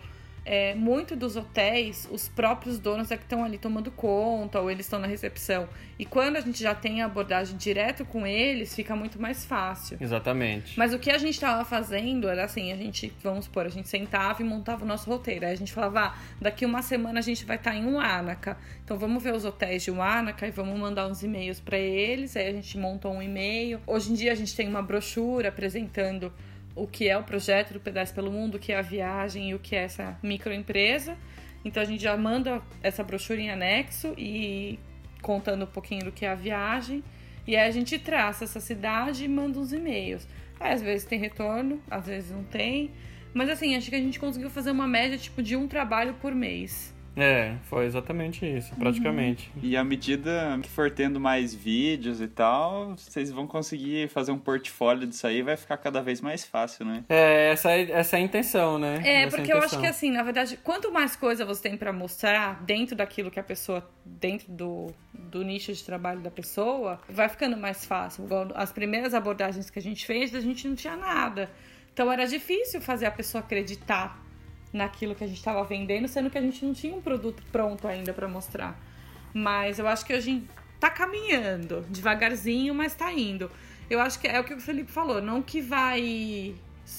é, muito dos hotéis, os próprios donos é que estão ali tomando conta, ou eles estão na recepção. E quando a gente já tem a abordagem direto com eles, fica muito mais fácil. Exatamente. Mas o que a gente tava fazendo era assim, a gente, vamos supor, a gente sentava e montava o nosso roteiro. Aí a gente falava, ah, daqui uma semana a gente vai estar em Wanaka. Então vamos ver os hotéis de Wanaka e vamos mandar uns e-mails para eles. Aí a gente monta um e-mail. Hoje em dia a gente tem uma brochura apresentando o que é o projeto do Pedaço pelo Mundo, o que é a viagem e o que é essa microempresa. Então a gente já manda essa brochura em anexo e contando um pouquinho do que é a viagem. E aí a gente traça essa cidade e manda uns e-mails. Aí, às vezes tem retorno, às vezes não tem. Mas assim, acho que a gente conseguiu fazer uma média tipo de um trabalho por mês. É, foi exatamente isso, praticamente. E à medida que for tendo mais vídeos e tal, vocês vão conseguir fazer um portfólio disso aí, vai ficar cada vez mais fácil, né? É, essa é, essa é a intenção, né? É, Essa a porque eu acho que assim, na verdade, quanto mais coisa você tem pra mostrar dentro daquilo que a pessoa, dentro do, do nicho de trabalho da pessoa, vai ficando mais fácil. Igual as primeiras abordagens que a gente fez, a gente não tinha nada. Então era difícil fazer a pessoa acreditar naquilo que a gente estava vendendo, sendo que a gente não tinha um produto pronto ainda pra mostrar. Mas eu acho que a gente tá caminhando, devagarzinho, mas tá indo. Eu acho que é o que o Felipe falou, não que vai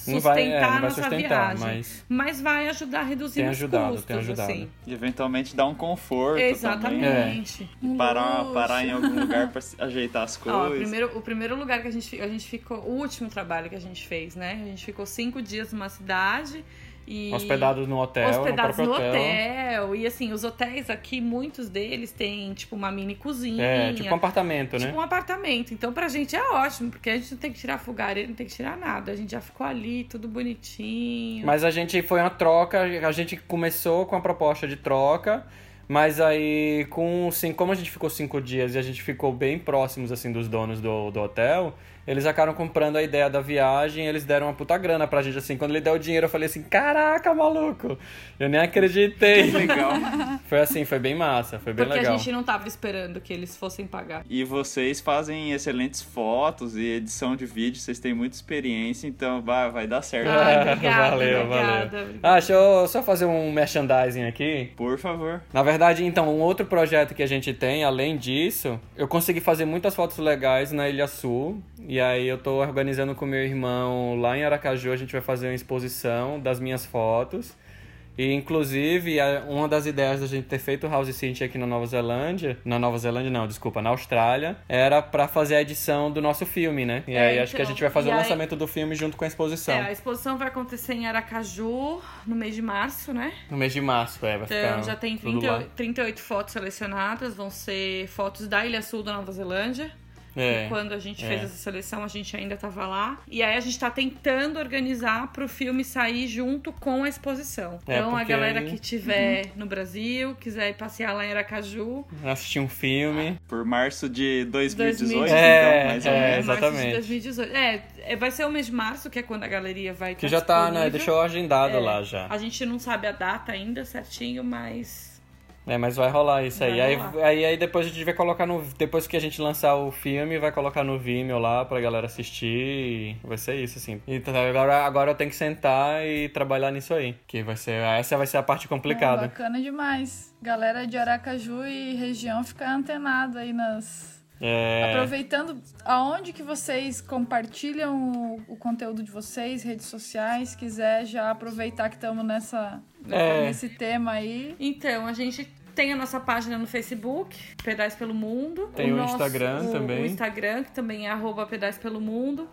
Não sustentar vai- é, não vai a nossa sustentar, viagem, mas- mas... vai ajudar a reduzir Tem os ajudado, custos, tem ajudado. assim. E eventualmente dar um conforto também. Exatamente. Um Parar, luxo. parar em algum lugar pra se- ajeitar as Ó, coisas. o, primeiro, o primeiro lugar que a gente, a gente ficou, o último trabalho que a gente fez, né? A gente ficou cinco dias numa cidade e Hospedados no hotel, hospedados no no próprio hotel. E assim, os hotéis aqui, muitos deles têm tipo uma mini cozinha. É, tipo um apartamento, né? Tipo um apartamento. Então, pra gente é ótimo, porque a gente não tem que tirar fogareiro, não tem que tirar nada. A gente já ficou ali, tudo bonitinho. Mas a gente foi uma troca, a gente começou com a proposta de troca, mas aí com assim, como a gente ficou cinco dias e a gente ficou bem próximos assim dos donos do, do hotel, eles acabaram comprando a ideia da viagem, eles deram uma puta grana pra gente assim. Quando ele deu o dinheiro, eu falei assim: "Caraca, maluco!" Eu nem acreditei. Legal. *laughs* foi assim, foi bem massa, foi bem porque legal. a gente não tava esperando que eles fossem pagar. E vocês fazem excelentes fotos e edição de vídeo, vocês têm muita experiência, então vai, vai dar certo. Ai, *laughs* obrigada, valeu, obrigada, valeu. obrigada. Ah, deixa eu só fazer um merchandising aqui. Por favor. Na verdade, então, um outro projeto que a gente tem, além disso, eu consegui fazer muitas fotos legais na Ilha Sul. E aí eu tô organizando com meu irmão lá em Aracaju, a gente vai fazer uma exposição das minhas fotos. E inclusive, uma das ideias da gente ter feito o House City aqui na Nova Zelândia, na Nova Zelândia não, desculpa, na Austrália, era pra fazer a edição do nosso filme, né? E É, aí acho que a então, gente vai fazer e o aí- lançamento do filme junto com a exposição. É, a exposição vai acontecer em Aracaju no mês de março, né? No mês de março, é, vai ficar Então já tem tudo 30, lá. 38 fotos selecionadas, vão ser fotos da Ilha Sul da Nova Zelândia. É. Quando a gente É. fez essa seleção, a gente ainda tava lá. E aí a gente tá tentando organizar pro filme sair junto com a exposição. É, então a galera aí- que tiver no Brasil, quiser ir passear lá em Aracaju, Assistir um filme. Por março de 2018, É, então, mais ou é, menos. março de exatamente. 2018. É, é, vai ser o mês de março, que é quando a galeria vai Que já tá, né? Deixou agendado É. lá já. A gente não sabe a data ainda certinho, mas É, mas vai rolar isso aí. Vai Aí, rolar. aí. aí depois a gente vai colocar no. Depois que a gente lançar o filme, vai colocar no Vimeo lá pra galera assistir. e Vai ser isso, assim. Então agora, agora eu tenho que sentar e trabalhar nisso aí. Que vai ser. Essa vai ser a parte complicada. bacana demais. Galera de Aracaju e região fica antenado aí nas. É. Aproveitando, aonde que vocês compartilham o, o conteúdo de vocês, redes sociais, quiser já aproveitar que estamos nessa É. nesse tema aí. Então, a gente tem a nossa página no Facebook, Pedais pelo Mundo. Tem o nosso- Instagram o- também. O Instagram, que também é arroba Pedais pelo Mundo.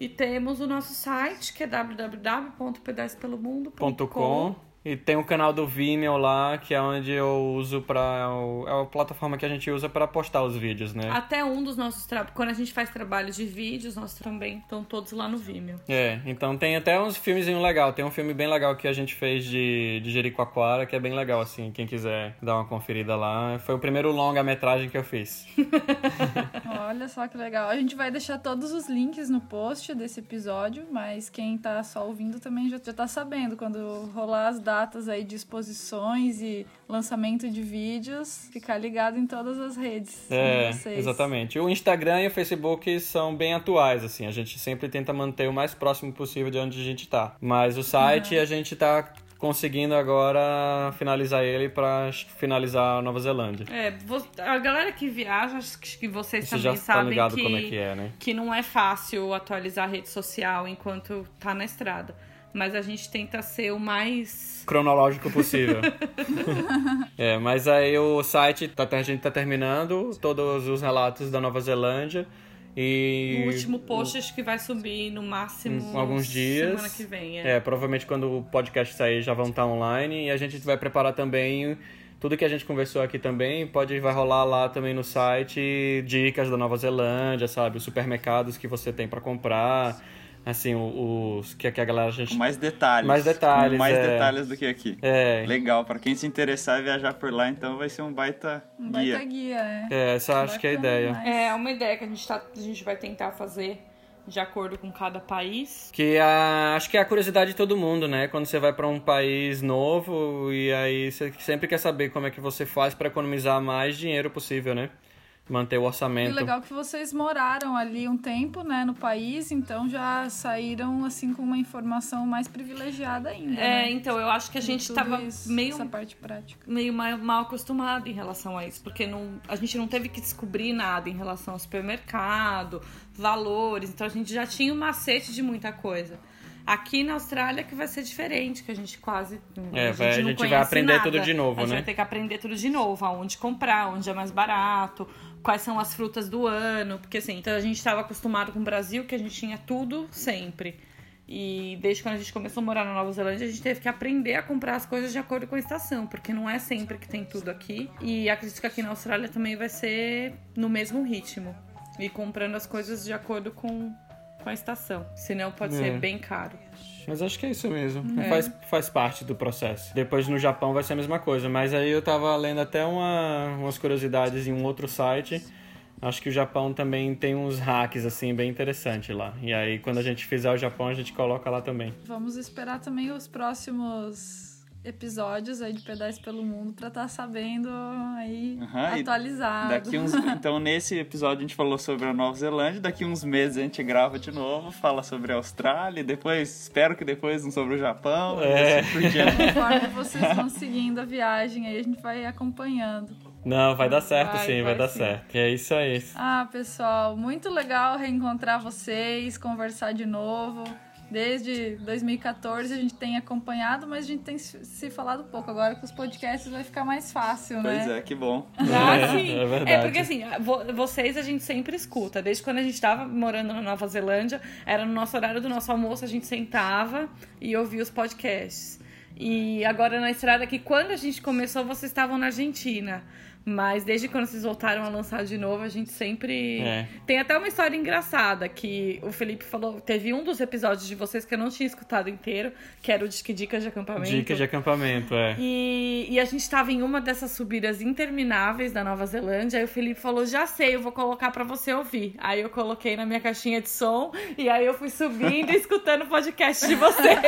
E temos o nosso site, que é www.pedaispelomundo.com. e tem o canal do Vimeo lá, que é onde eu uso pra. É a plataforma que a gente usa pra postar os vídeos, né? Até um dos nossos trabalhos. Quando a gente faz trabalho de vídeos, nós também estão todos lá no Vimeo. É, então tem até uns filmezinhos legal. Tem um filme bem legal que a gente fez de, de Jericoacoara, que é bem legal, assim, quem quiser dar uma conferida lá. Foi o primeiro longa-metragem que eu fiz. *laughs* Olha só que legal. A gente vai deixar todos os links no post desse episódio, mas quem tá só ouvindo também já, já tá sabendo. Quando rolar as datas aí de exposições e lançamento de vídeos, ficar ligado em todas as redes É, de vocês. exatamente. O Instagram e o Facebook são bem atuais, assim. A gente sempre tenta manter o mais próximo possível de onde a gente tá. Mas o site a gente tá conseguindo agora finalizar ele pra finalizar a Nova Zelândia. É, a galera que viaja, acho que vocês Você já também tá sabem ligado que, como é que é, né? que não é fácil atualizar a rede social enquanto tá na estrada. Mas a gente tenta ser o mais. cronológico possível. *laughs* é, mas aí o site, tá, a gente tá terminando todos os relatos da Nova Zelândia e... O último post acho que vai subir no máximo alguns dias. semana que vem. É. É, provavelmente quando o podcast sair já vão estar online e a gente vai preparar também tudo que a gente conversou aqui também, pode vai rolar lá também no site dicas da Nova Zelândia, sabe, os supermercados que você tem pra comprar, assim, os que, que a galera a gente mais detalhes. Mais detalhes, Com mais é. detalhes do que aqui. é, Legal, pra quem se interessar em viajar por lá, então vai ser um baita Um guia. baita guia, é. é, essa acho que é a ideia. demais. É uma ideia que a gente, tá, a gente vai tentar fazer de acordo com cada país. Que a, acho que é a curiosidade de todo mundo, né? Quando você vai pra um país novo e aí você sempre quer saber como é que você faz pra economizar mais dinheiro possível, né? Manter o E orçamento. legal que vocês moraram ali um tempo, né, no país, então já saíram assim com uma informação mais privilegiada ainda. É, né? então eu acho que a gente tudo tava isso, meio essa parte prática. meio mal, mal acostumado em relação a isso, porque não, a gente não teve que descobrir nada em relação ao supermercado, valores, então a gente já tinha um macete de muita coisa. Aqui na Austrália que vai ser diferente, que a gente quase É, vai- a não gente vai conhece aprender nada. tudo de novo, a gente né? vai ter que aprender tudo de novo, aonde comprar, onde é mais barato, quais são as frutas do ano, porque assim, então a gente estava acostumado com o Brasil que a gente tinha tudo sempre. E desde quando a gente começou a morar na Nova Zelândia, a gente teve que aprender a comprar as coisas de acordo com a estação, porque não é sempre que tem tudo aqui. E acredito que aqui na Austrália também vai ser no mesmo ritmo. E comprando as coisas de acordo com, com a estação. Senão pode É. ser bem caro. Mas acho que é isso mesmo. É. Faz, faz parte do processo. Depois no Japão vai ser a mesma coisa. Mas aí eu tava lendo até uma, umas curiosidades em um outro site. Acho que o Japão também tem uns hacks, assim, bem interessantes lá. E aí, quando a gente fizer o Japão, a gente coloca lá também. Vamos esperar também os próximos episódios aí de Pedais pelo Mundo pra estar sabendo aí e atualizado. Daqui uns, *laughs* então, nesse episódio a gente falou sobre a Nova Zelândia, daqui uns meses a gente grava de novo, fala sobre a Austrália, e depois, espero que depois um sobre o Japão, É. assim por diante. Conforme vocês vão seguindo a viagem, aí a gente vai acompanhando. Não, vai dar certo Vai, sim, vai, vai dar sim. certo. E é isso aí. Ah, pessoal, muito legal reencontrar vocês, conversar de novo. Desde 2014 a gente tem acompanhado, mas a gente tem se falado pouco. Agora com os podcasts vai ficar mais fácil, né? Pois é, que bom. Ah, sim. é verdade. É porque assim, vo- vocês a gente sempre escuta. Desde quando a gente tava morando na Nova Zelândia, era no nosso horário do nosso almoço, a gente sentava e ouvia os podcasts. E agora na estrada que quando a gente começou, vocês estavam na Argentina. Mas desde quando vocês voltaram a lançar de novo, a gente sempre. É. Tem até uma história engraçada que o Felipe falou. Teve um dos episódios de vocês que eu não tinha escutado inteiro, que era o Disque Dicas de Acampamento. Dicas de acampamento, é. E, e a gente tava em uma dessas subidas intermináveis da Nova Zelândia. Aí o Felipe falou: Já sei, eu vou colocar pra você ouvir. Aí eu coloquei na minha caixinha de som. E aí eu fui subindo e *laughs* escutando o podcast de vocês.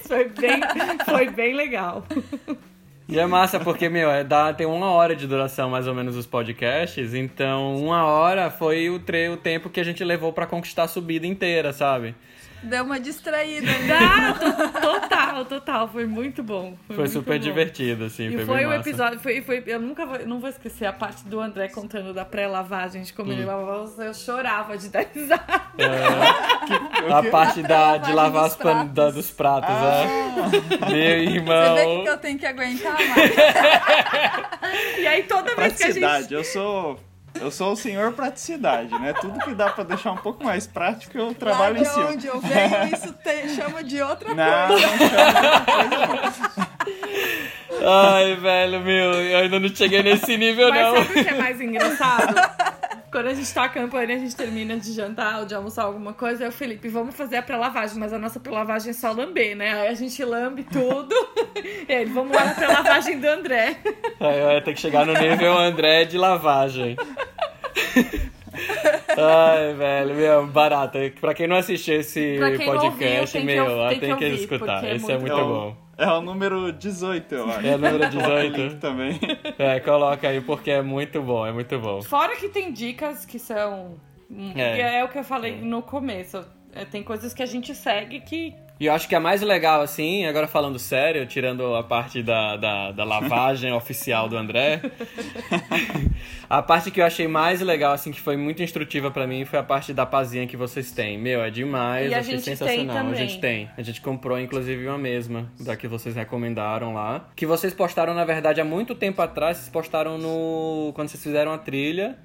*laughs* Foi bem, foi bem legal. *laughs* E é massa porque, meu, é, dá, tem uma hora de duração mais ou menos os podcasts, então uma hora foi o, tre o tempo que a gente levou pra conquistar a subida inteira, sabe? Deu uma distraída ali. Ah, to- total, total. Foi muito bom. Foi, Foi muito super bom. divertido, assim, E foi, foi o episódio, foi, foi, eu nunca vou, não vou esquecer a parte do André contando da pré-lavagem, de Hum. como ele lavava, eu chorava de dar risada. *laughs* A parte da, de lavar dos pratos. da- dos pratos, é. Meu irmão. Você vê que eu tenho que aguentar, Mari? *laughs* E aí toda vez que a gente eu sou. Eu sou o senhor praticidade, né? Tudo que dá pra deixar um pouco mais prático, eu trabalho Lá em de cima. onde eu venho, isso te- chama de outra Não, coisa. não chama. Ai, velho, meu, eu ainda não cheguei nesse nível, Mas não. sabe o que é mais engraçado? Quando a gente tá acampando e a gente termina de jantar ou de almoçar alguma coisa, eu, Felipe, vamos fazer a pré-lavagem, mas a nossa pré-lavagem é só lamber, né? Aí a gente lambe tudo. E *laughs* ele, vamos lá na pré-lavagem do André. Aí eu ia ter que chegar no nível André de lavagem. Ai, velho, meu, barata. Pra quem não assistiu esse quem não podcast, ouviu, tem que meu, tem que ouvir, escutar. é Esse é muito muito É o- bom. É o número 18, eu acho. É o número Coloca o 18. link também. *laughs* É, coloca aí porque é muito bom, é muito bom. Fora que tem dicas que são. É. que é o que eu falei no começo. É, tem coisas que a gente segue que. E eu acho que a mais legal, assim, agora falando sério, tirando a parte da, da, da lavagem *laughs* oficial do André, *laughs* a parte que eu achei mais legal, assim, que foi muito instrutiva pra mim, foi a parte da pazinha que vocês têm. Meu, é demais, E a achei sensacional. a gente tem. A gente comprou, inclusive, uma mesma, da que vocês recomendaram lá. Que vocês postaram, na verdade, há muito tempo atrás, vocês postaram no... quando vocês fizeram a trilha.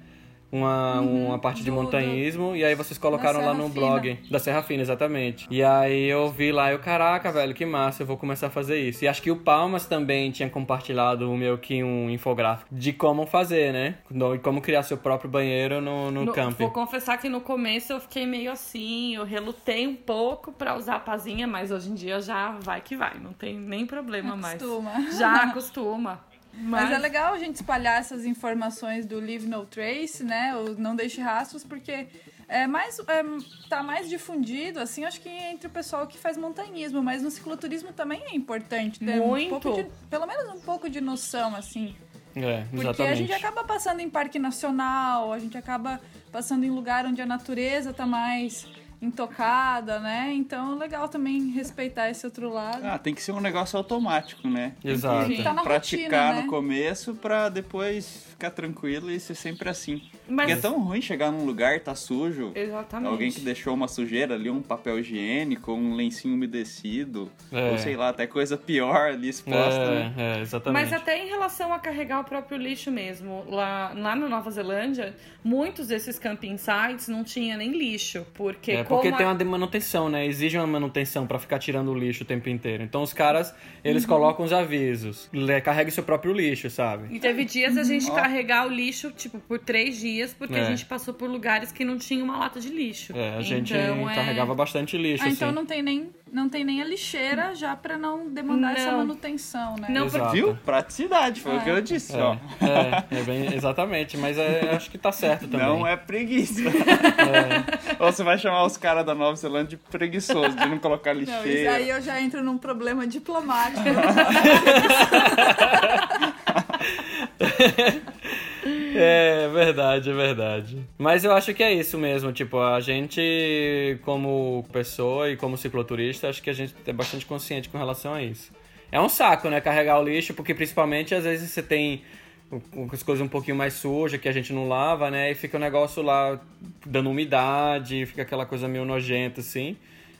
Uma, uma parte de Uhum. do- montanhismo, e aí vocês colocaram lá no Fina. blog da Serra Fina, exatamente. E aí eu vi lá, eu, caraca, velho, que massa, eu vou começar a fazer isso. E acho que o Palmas também tinha compartilhado meio que um infográfico de como fazer, né? No- Como criar seu próprio banheiro no, no, no- camping. vou confessar que no começo eu fiquei meio assim, eu relutei um pouco pra usar a pazinha, mas hoje em dia já vai que vai, não tem nem problema *laughs* mais. Acostuma. Já acostuma. Mas é legal a gente espalhar essas informações do Leave No Trace, né? O Não Deixe Rastros, porque é mais, é, tá mais difundido, assim, acho que entre o pessoal que faz montanhismo, mas no cicloturismo também é importante ter um Muito. pouco de, pelo menos um pouco de noção, assim. É, Porque exatamente. a gente acaba passando em parque nacional, a gente acaba passando em lugar onde a natureza tá mais intocada, né? Então, legal também respeitar esse outro lado. Ah, tem que ser um negócio automático, né? Tem Exato. que Tá na praticar rotina, né? no começo pra depois ficar tranquilo e ser sempre assim. Mas- Porque é tão ruim chegar num lugar, tá sujo. Exatamente. Alguém que deixou uma sujeira ali, um papel higiênico, um lencinho umedecido, É. ou sei lá, até coisa pior ali exposta, né? É, é, exatamente. Mas até em relação a carregar o próprio lixo mesmo, lá, lá na Nova Zelândia, muitos desses camping sites não tinha nem lixo, porque É porque como tem a- uma de- manutenção, né? Exige uma manutenção pra ficar tirando o lixo o tempo inteiro. Então os caras, eles Uhum. colocam os avisos. Carregue seu próprio lixo, sabe? E teve dias a gente Ó. carregar o lixo, tipo, por três dias, porque É. a gente passou por lugares que não tinha uma lata de lixo. É, a gente Então, é- carregava bastante lixo, Ah, assim. então não tem nem, não tem nem a lixeira já pra não demandar essa Não. manutenção, né? Não, Exato. Viu? Praticidade, foi o que eu disse, ó. É, é, é bem, exatamente, mas é, acho que tá certo também. Não é preguiça. *laughs* Ou você vai chamar os caras da Nova Zelândia de preguiçoso, de não colocar Não, isso lixeira. aí eu já entro num problema diplomático. *laughs* *laughs* É verdade, é verdade. Mas eu acho que é isso mesmo. Tipo, a gente, como pessoa e como cicloturista, acho que a gente é bastante consciente com relação a isso. É um saco, né? Carregar o lixo, porque principalmente às vezes você tem as coisas um pouquinho mais sujas que a gente não lava, né? E fica o negócio lá dando umidade, fica aquela coisa meio nojenta assim.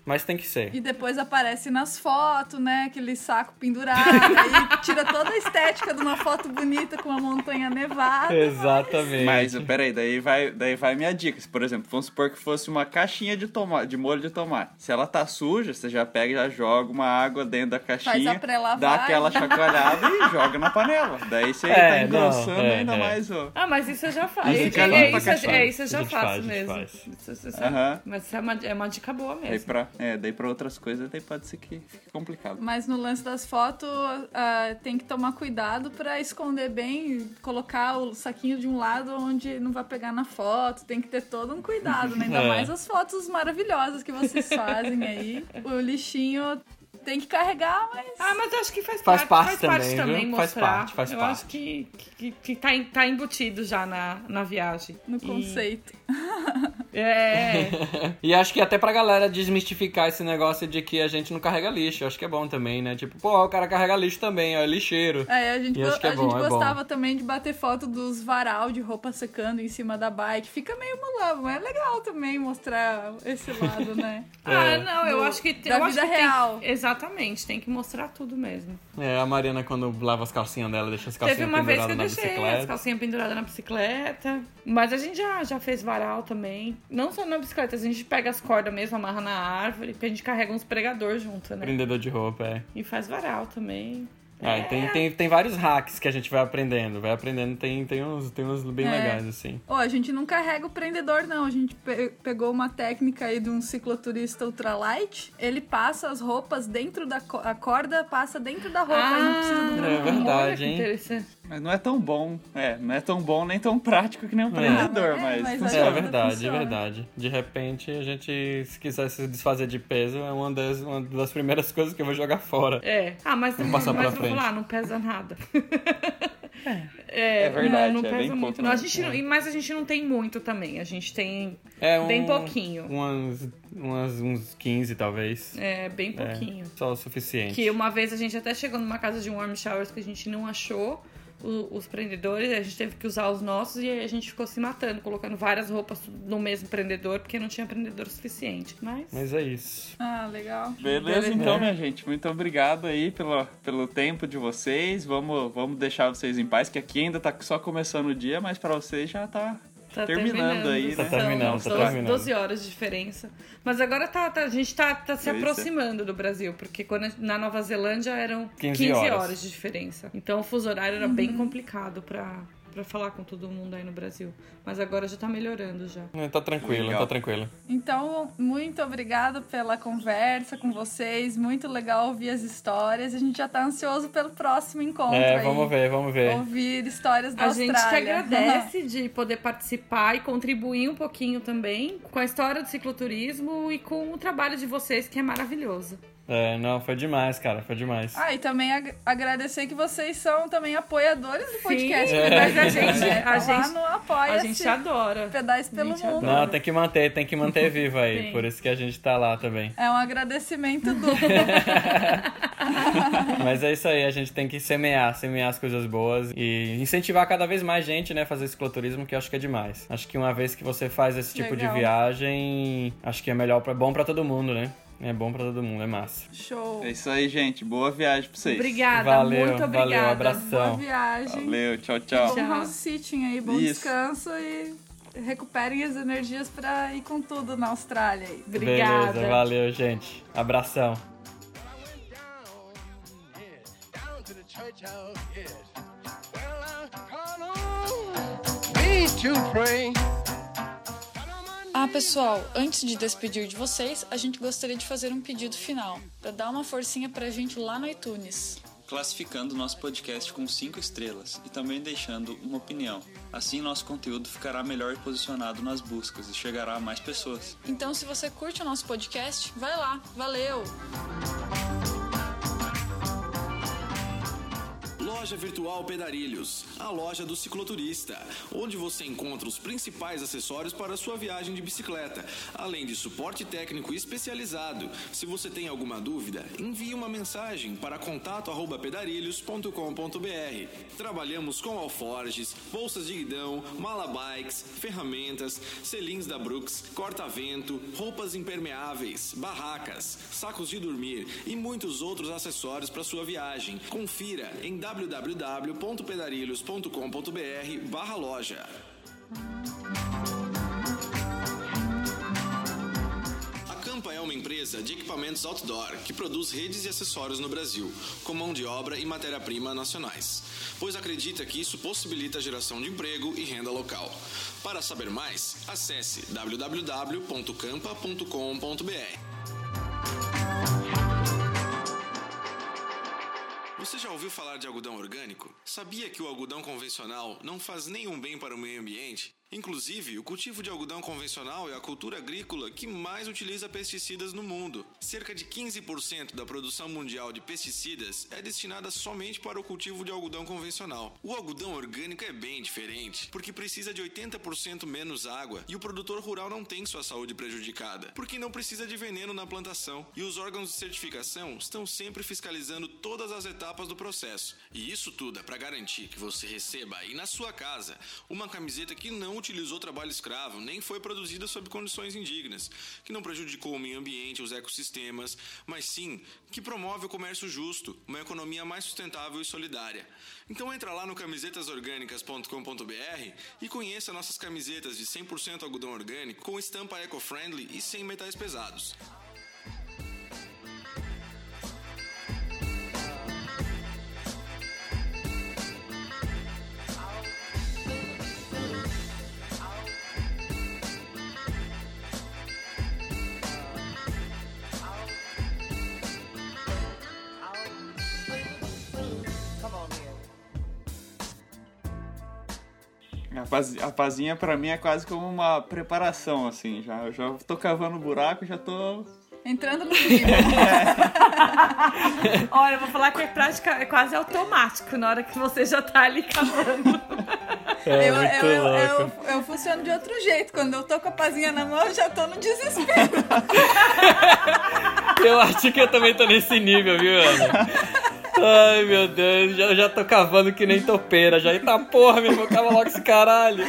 Mas tem que ser. E depois aparece nas fotos, né? Aquele saco pendurado. *laughs* aí tira toda a estética de uma foto bonita com uma montanha nevada. Exatamente. Mas, peraí, daí vai, daí vai minha dica. Por exemplo, vamos supor que fosse uma caixinha de, tomate, de molho de tomate. Se ela tá suja, você já pega e já joga uma água dentro da caixinha, dá aquela *laughs* chacoalhada e joga na panela. Daí você É, tá não, engrossando é, ainda é. mais o... Ah, mas isso eu já faço. Isso É, é, isso, eu- cachorro. é, isso eu já faço faz, mesmo. faz. Isso- isso- isso- Aham. Mas isso é uma, é uma dica boa mesmo. pra, é, daí pra outras coisas, daí pode ser que fique complicado. Mas no lance das fotos, ah, tem que tomar cuidado pra esconder bem, colocar o saquinho de um lado onde não vai pegar na foto. Tem que ter todo um cuidado, né? Ainda *laughs* É. mais as fotos maravilhosas que vocês fazem aí. O lixinho tem que carregar, mas. Ah, mas eu acho que faz, Faz parte, parte faz parte também, também viu? Faz mostrar. parte, faz eu parte. acho que, que, que tá, em- tá embutido já na, na viagem. No E- conceito. *laughs* É. *laughs* E acho que até pra galera desmistificar esse negócio de que a gente não carrega lixo, acho que é bom também, né? Tipo, pô, o cara carrega lixo também, ó, é lixeiro. É, a gente, go- acho que é a bom, gente é bom. gostava também de bater foto dos varal de roupa secando em cima da bike. Fica meio mulão, mas é legal também mostrar esse lado, né? *laughs* Ah, não, eu Do- acho que tem- da eu acho vida que tem- real. Exatamente, tem que mostrar tudo mesmo. É, a Mariana quando lava as calcinhas dela, deixa as Teve calcinhas uma vez que eu penduradas na deixei as bicicleta. calcinhas penduradas na bicicleta. Mas a gente já, já fez varal também. Não só na bicicleta, a gente pega as cordas mesmo, amarra na árvore, porque a gente carrega uns pregador junto, né? Prendedor de roupa, é. E faz varal também. Ah, e tem, tem, tem vários hacks que a gente vai aprendendo. Vai aprendendo, tem, tem, uns, tem uns bem É. legais, assim. Ô, a gente não carrega o prendedor, não. A gente pe- pegou uma técnica aí de um cicloturista ultralight. Ele passa as roupas dentro da co- a corda, passa dentro da roupa. aí não precisa do É verdade, Ah, olha que hein? Mas não é tão bom, é, não é tão bom nem tão prático que nem um É. prendedor, É, mas, mas É, verdade, funciona. é verdade. De repente, a gente, se quiser se desfazer de peso, é uma das, uma das primeiras coisas que eu vou jogar fora. É. Ah, mas, Vamos passar mas frente. falar, não pesa nada. É, *laughs* É verdade, não, não é pesa muito. pouco Não, a gente não, mas a gente não tem muito também. A gente tem É um, bem pouquinho. Umas, umas, uns 15, talvez. É, bem É, pouquinho. só o suficiente. Que uma vez a gente até chegou numa casa de warm showers que a gente não achou o- os prendedores, a gente teve que usar os nossos e aí a gente ficou se matando, colocando várias roupas no mesmo prendedor, porque não tinha prendedor suficiente. Mas. Mas é isso. Ah, legal. Beleza, então, minha gente. Muito obrigado aí pelo, pelo tempo de vocês. Vamos, vamos deixar vocês em paz, que aqui ainda tá só começando o dia, mas pra vocês já tá Tá terminando aí, Tá né? terminando, tá São terminando. 12 horas de diferença. Mas agora tá, tá- a gente tá, tá se aproximando do Brasil, porque quando na Nova Zelândia eram 15 15, horas. horas. de diferença. Então o fuso horário era bem complicado pra, pra falar com todo mundo aí no Brasil. Mas agora já tá melhorando já. É, Tá tranquilo, Legal. tá tranquilo. Então, muito obrigada pela conversa com vocês. Muito legal ouvir as histórias. A gente já tá ansioso pelo próximo encontro. É, aí. vamos ver, vamos ver. Ouvir histórias da A gente que Austrália. agradece *laughs* de poder participar e contribuir um pouquinho também com a história do cicloturismo e com o trabalho de vocês, que é maravilhoso. É, não, foi demais, cara, foi demais. Ah, e também ag- agradecer que vocês são também apoiadores do podcast. Sim, *laughs* né? mas a gente- É, a tá gente- lá no apoia A gente adora. Pedais pelo gente mundo. Não, tem que manter, tem que manter vivo aí. Sim. Por isso que a gente tá lá também. É um agradecimento duplo. *laughs* Mas é isso aí, a gente tem que semear, semear as coisas boas e incentivar cada vez mais gente, né, a fazer cicloturismo, que eu acho que é demais. Acho que uma vez que você faz esse tipo Legal. de viagem, acho que é melhor, pra, bom pra todo mundo, né? É bom pra todo mundo, é massa. Show. É isso aí, gente. Boa viagem pra vocês. Obrigada, Valeu, muito valeu, obrigada. abraço. Boa Abração. viagem. Valeu, tchau, tchau. Bom Tchau. house sitting aí, bom Isso. descanso e recuperem as energias pra ir com tudo na Austrália aí. Obrigada. Beleza, valeu, gente. Abração. down to the church house, yes. Well, I call on me to pray. Ah, pessoal, antes de despedir de vocês, a gente gostaria de fazer um pedido final, para dar uma forcinha pra gente lá no iTunes. Classificando nosso podcast com 5 estrelas e também deixando uma opinião. Assim, nosso conteúdo ficará melhor posicionado nas buscas e chegará a mais pessoas. Então, se você curte o nosso podcast, vai lá. Valeu! Loja Virtual Pedarilhos, a loja do cicloturista, onde você encontra os principais acessórios para a sua viagem de bicicleta, além de suporte técnico especializado. Se você tem alguma dúvida, envie uma mensagem para contato@pedarilhos.com.br. Trabalhamos com alforges, bolsas de guidão, malabikes, ferramentas, selins da Brooks, corta-vento, roupas impermeáveis, barracas, sacos de dormir e muitos outros acessórios para sua viagem. Confira em www.pedarilhos.com.br/loja. A Campa é uma empresa de equipamentos outdoor que produz redes e acessórios no Brasil, com mão de obra e matéria-prima nacionais, pois acredita que isso possibilita a geração de emprego e renda local. Para saber mais, acesse www.campa.com.br. Você já ouviu falar de algodão orgânico? Sabia que o algodão convencional não faz nenhum bem para o meio ambiente? Inclusive, o cultivo de algodão convencional é a cultura agrícola que mais utiliza pesticidas no mundo. Cerca de 15% da produção mundial de pesticidas é destinada somente para o cultivo de algodão convencional. O algodão orgânico é bem diferente, porque precisa de 80% menos água e o produtor rural não tem sua saúde prejudicada, porque não precisa de veneno na plantação. E os órgãos de certificação estão sempre fiscalizando todas as etapas do processo. E isso tudo é para garantir que você receba aí na sua casa uma camiseta que não utilizou trabalho escravo, nem foi produzida sob condições indignas, que não prejudicou o meio ambiente, os ecossistemas, mas sim que promove o comércio justo, uma economia mais sustentável e solidária. Então entra lá no camisetasorgânicas.com.br e conheça nossas camisetas de 100% algodão orgânico com estampa eco-friendly e sem metais pesados. A, paz, a pazinha pra mim é quase como uma preparação, assim. Já, eu já tô cavando buraco, já tô. Entrando no clima. *laughs* Olha, eu vou falar que é prática, é quase automático na hora que você já tá ali cavando. É eu, muito eu, eu, eu funciono de outro jeito. Quando eu tô com a pazinha na mão, eu já tô no desespero. *laughs* Eu acho que eu também tô nesse nível, viu, Ana? *laughs* Ai, meu Deus, já, já tô cavando que nem topeira. Já, eita porra, meu irmão, cava logo esse caralho.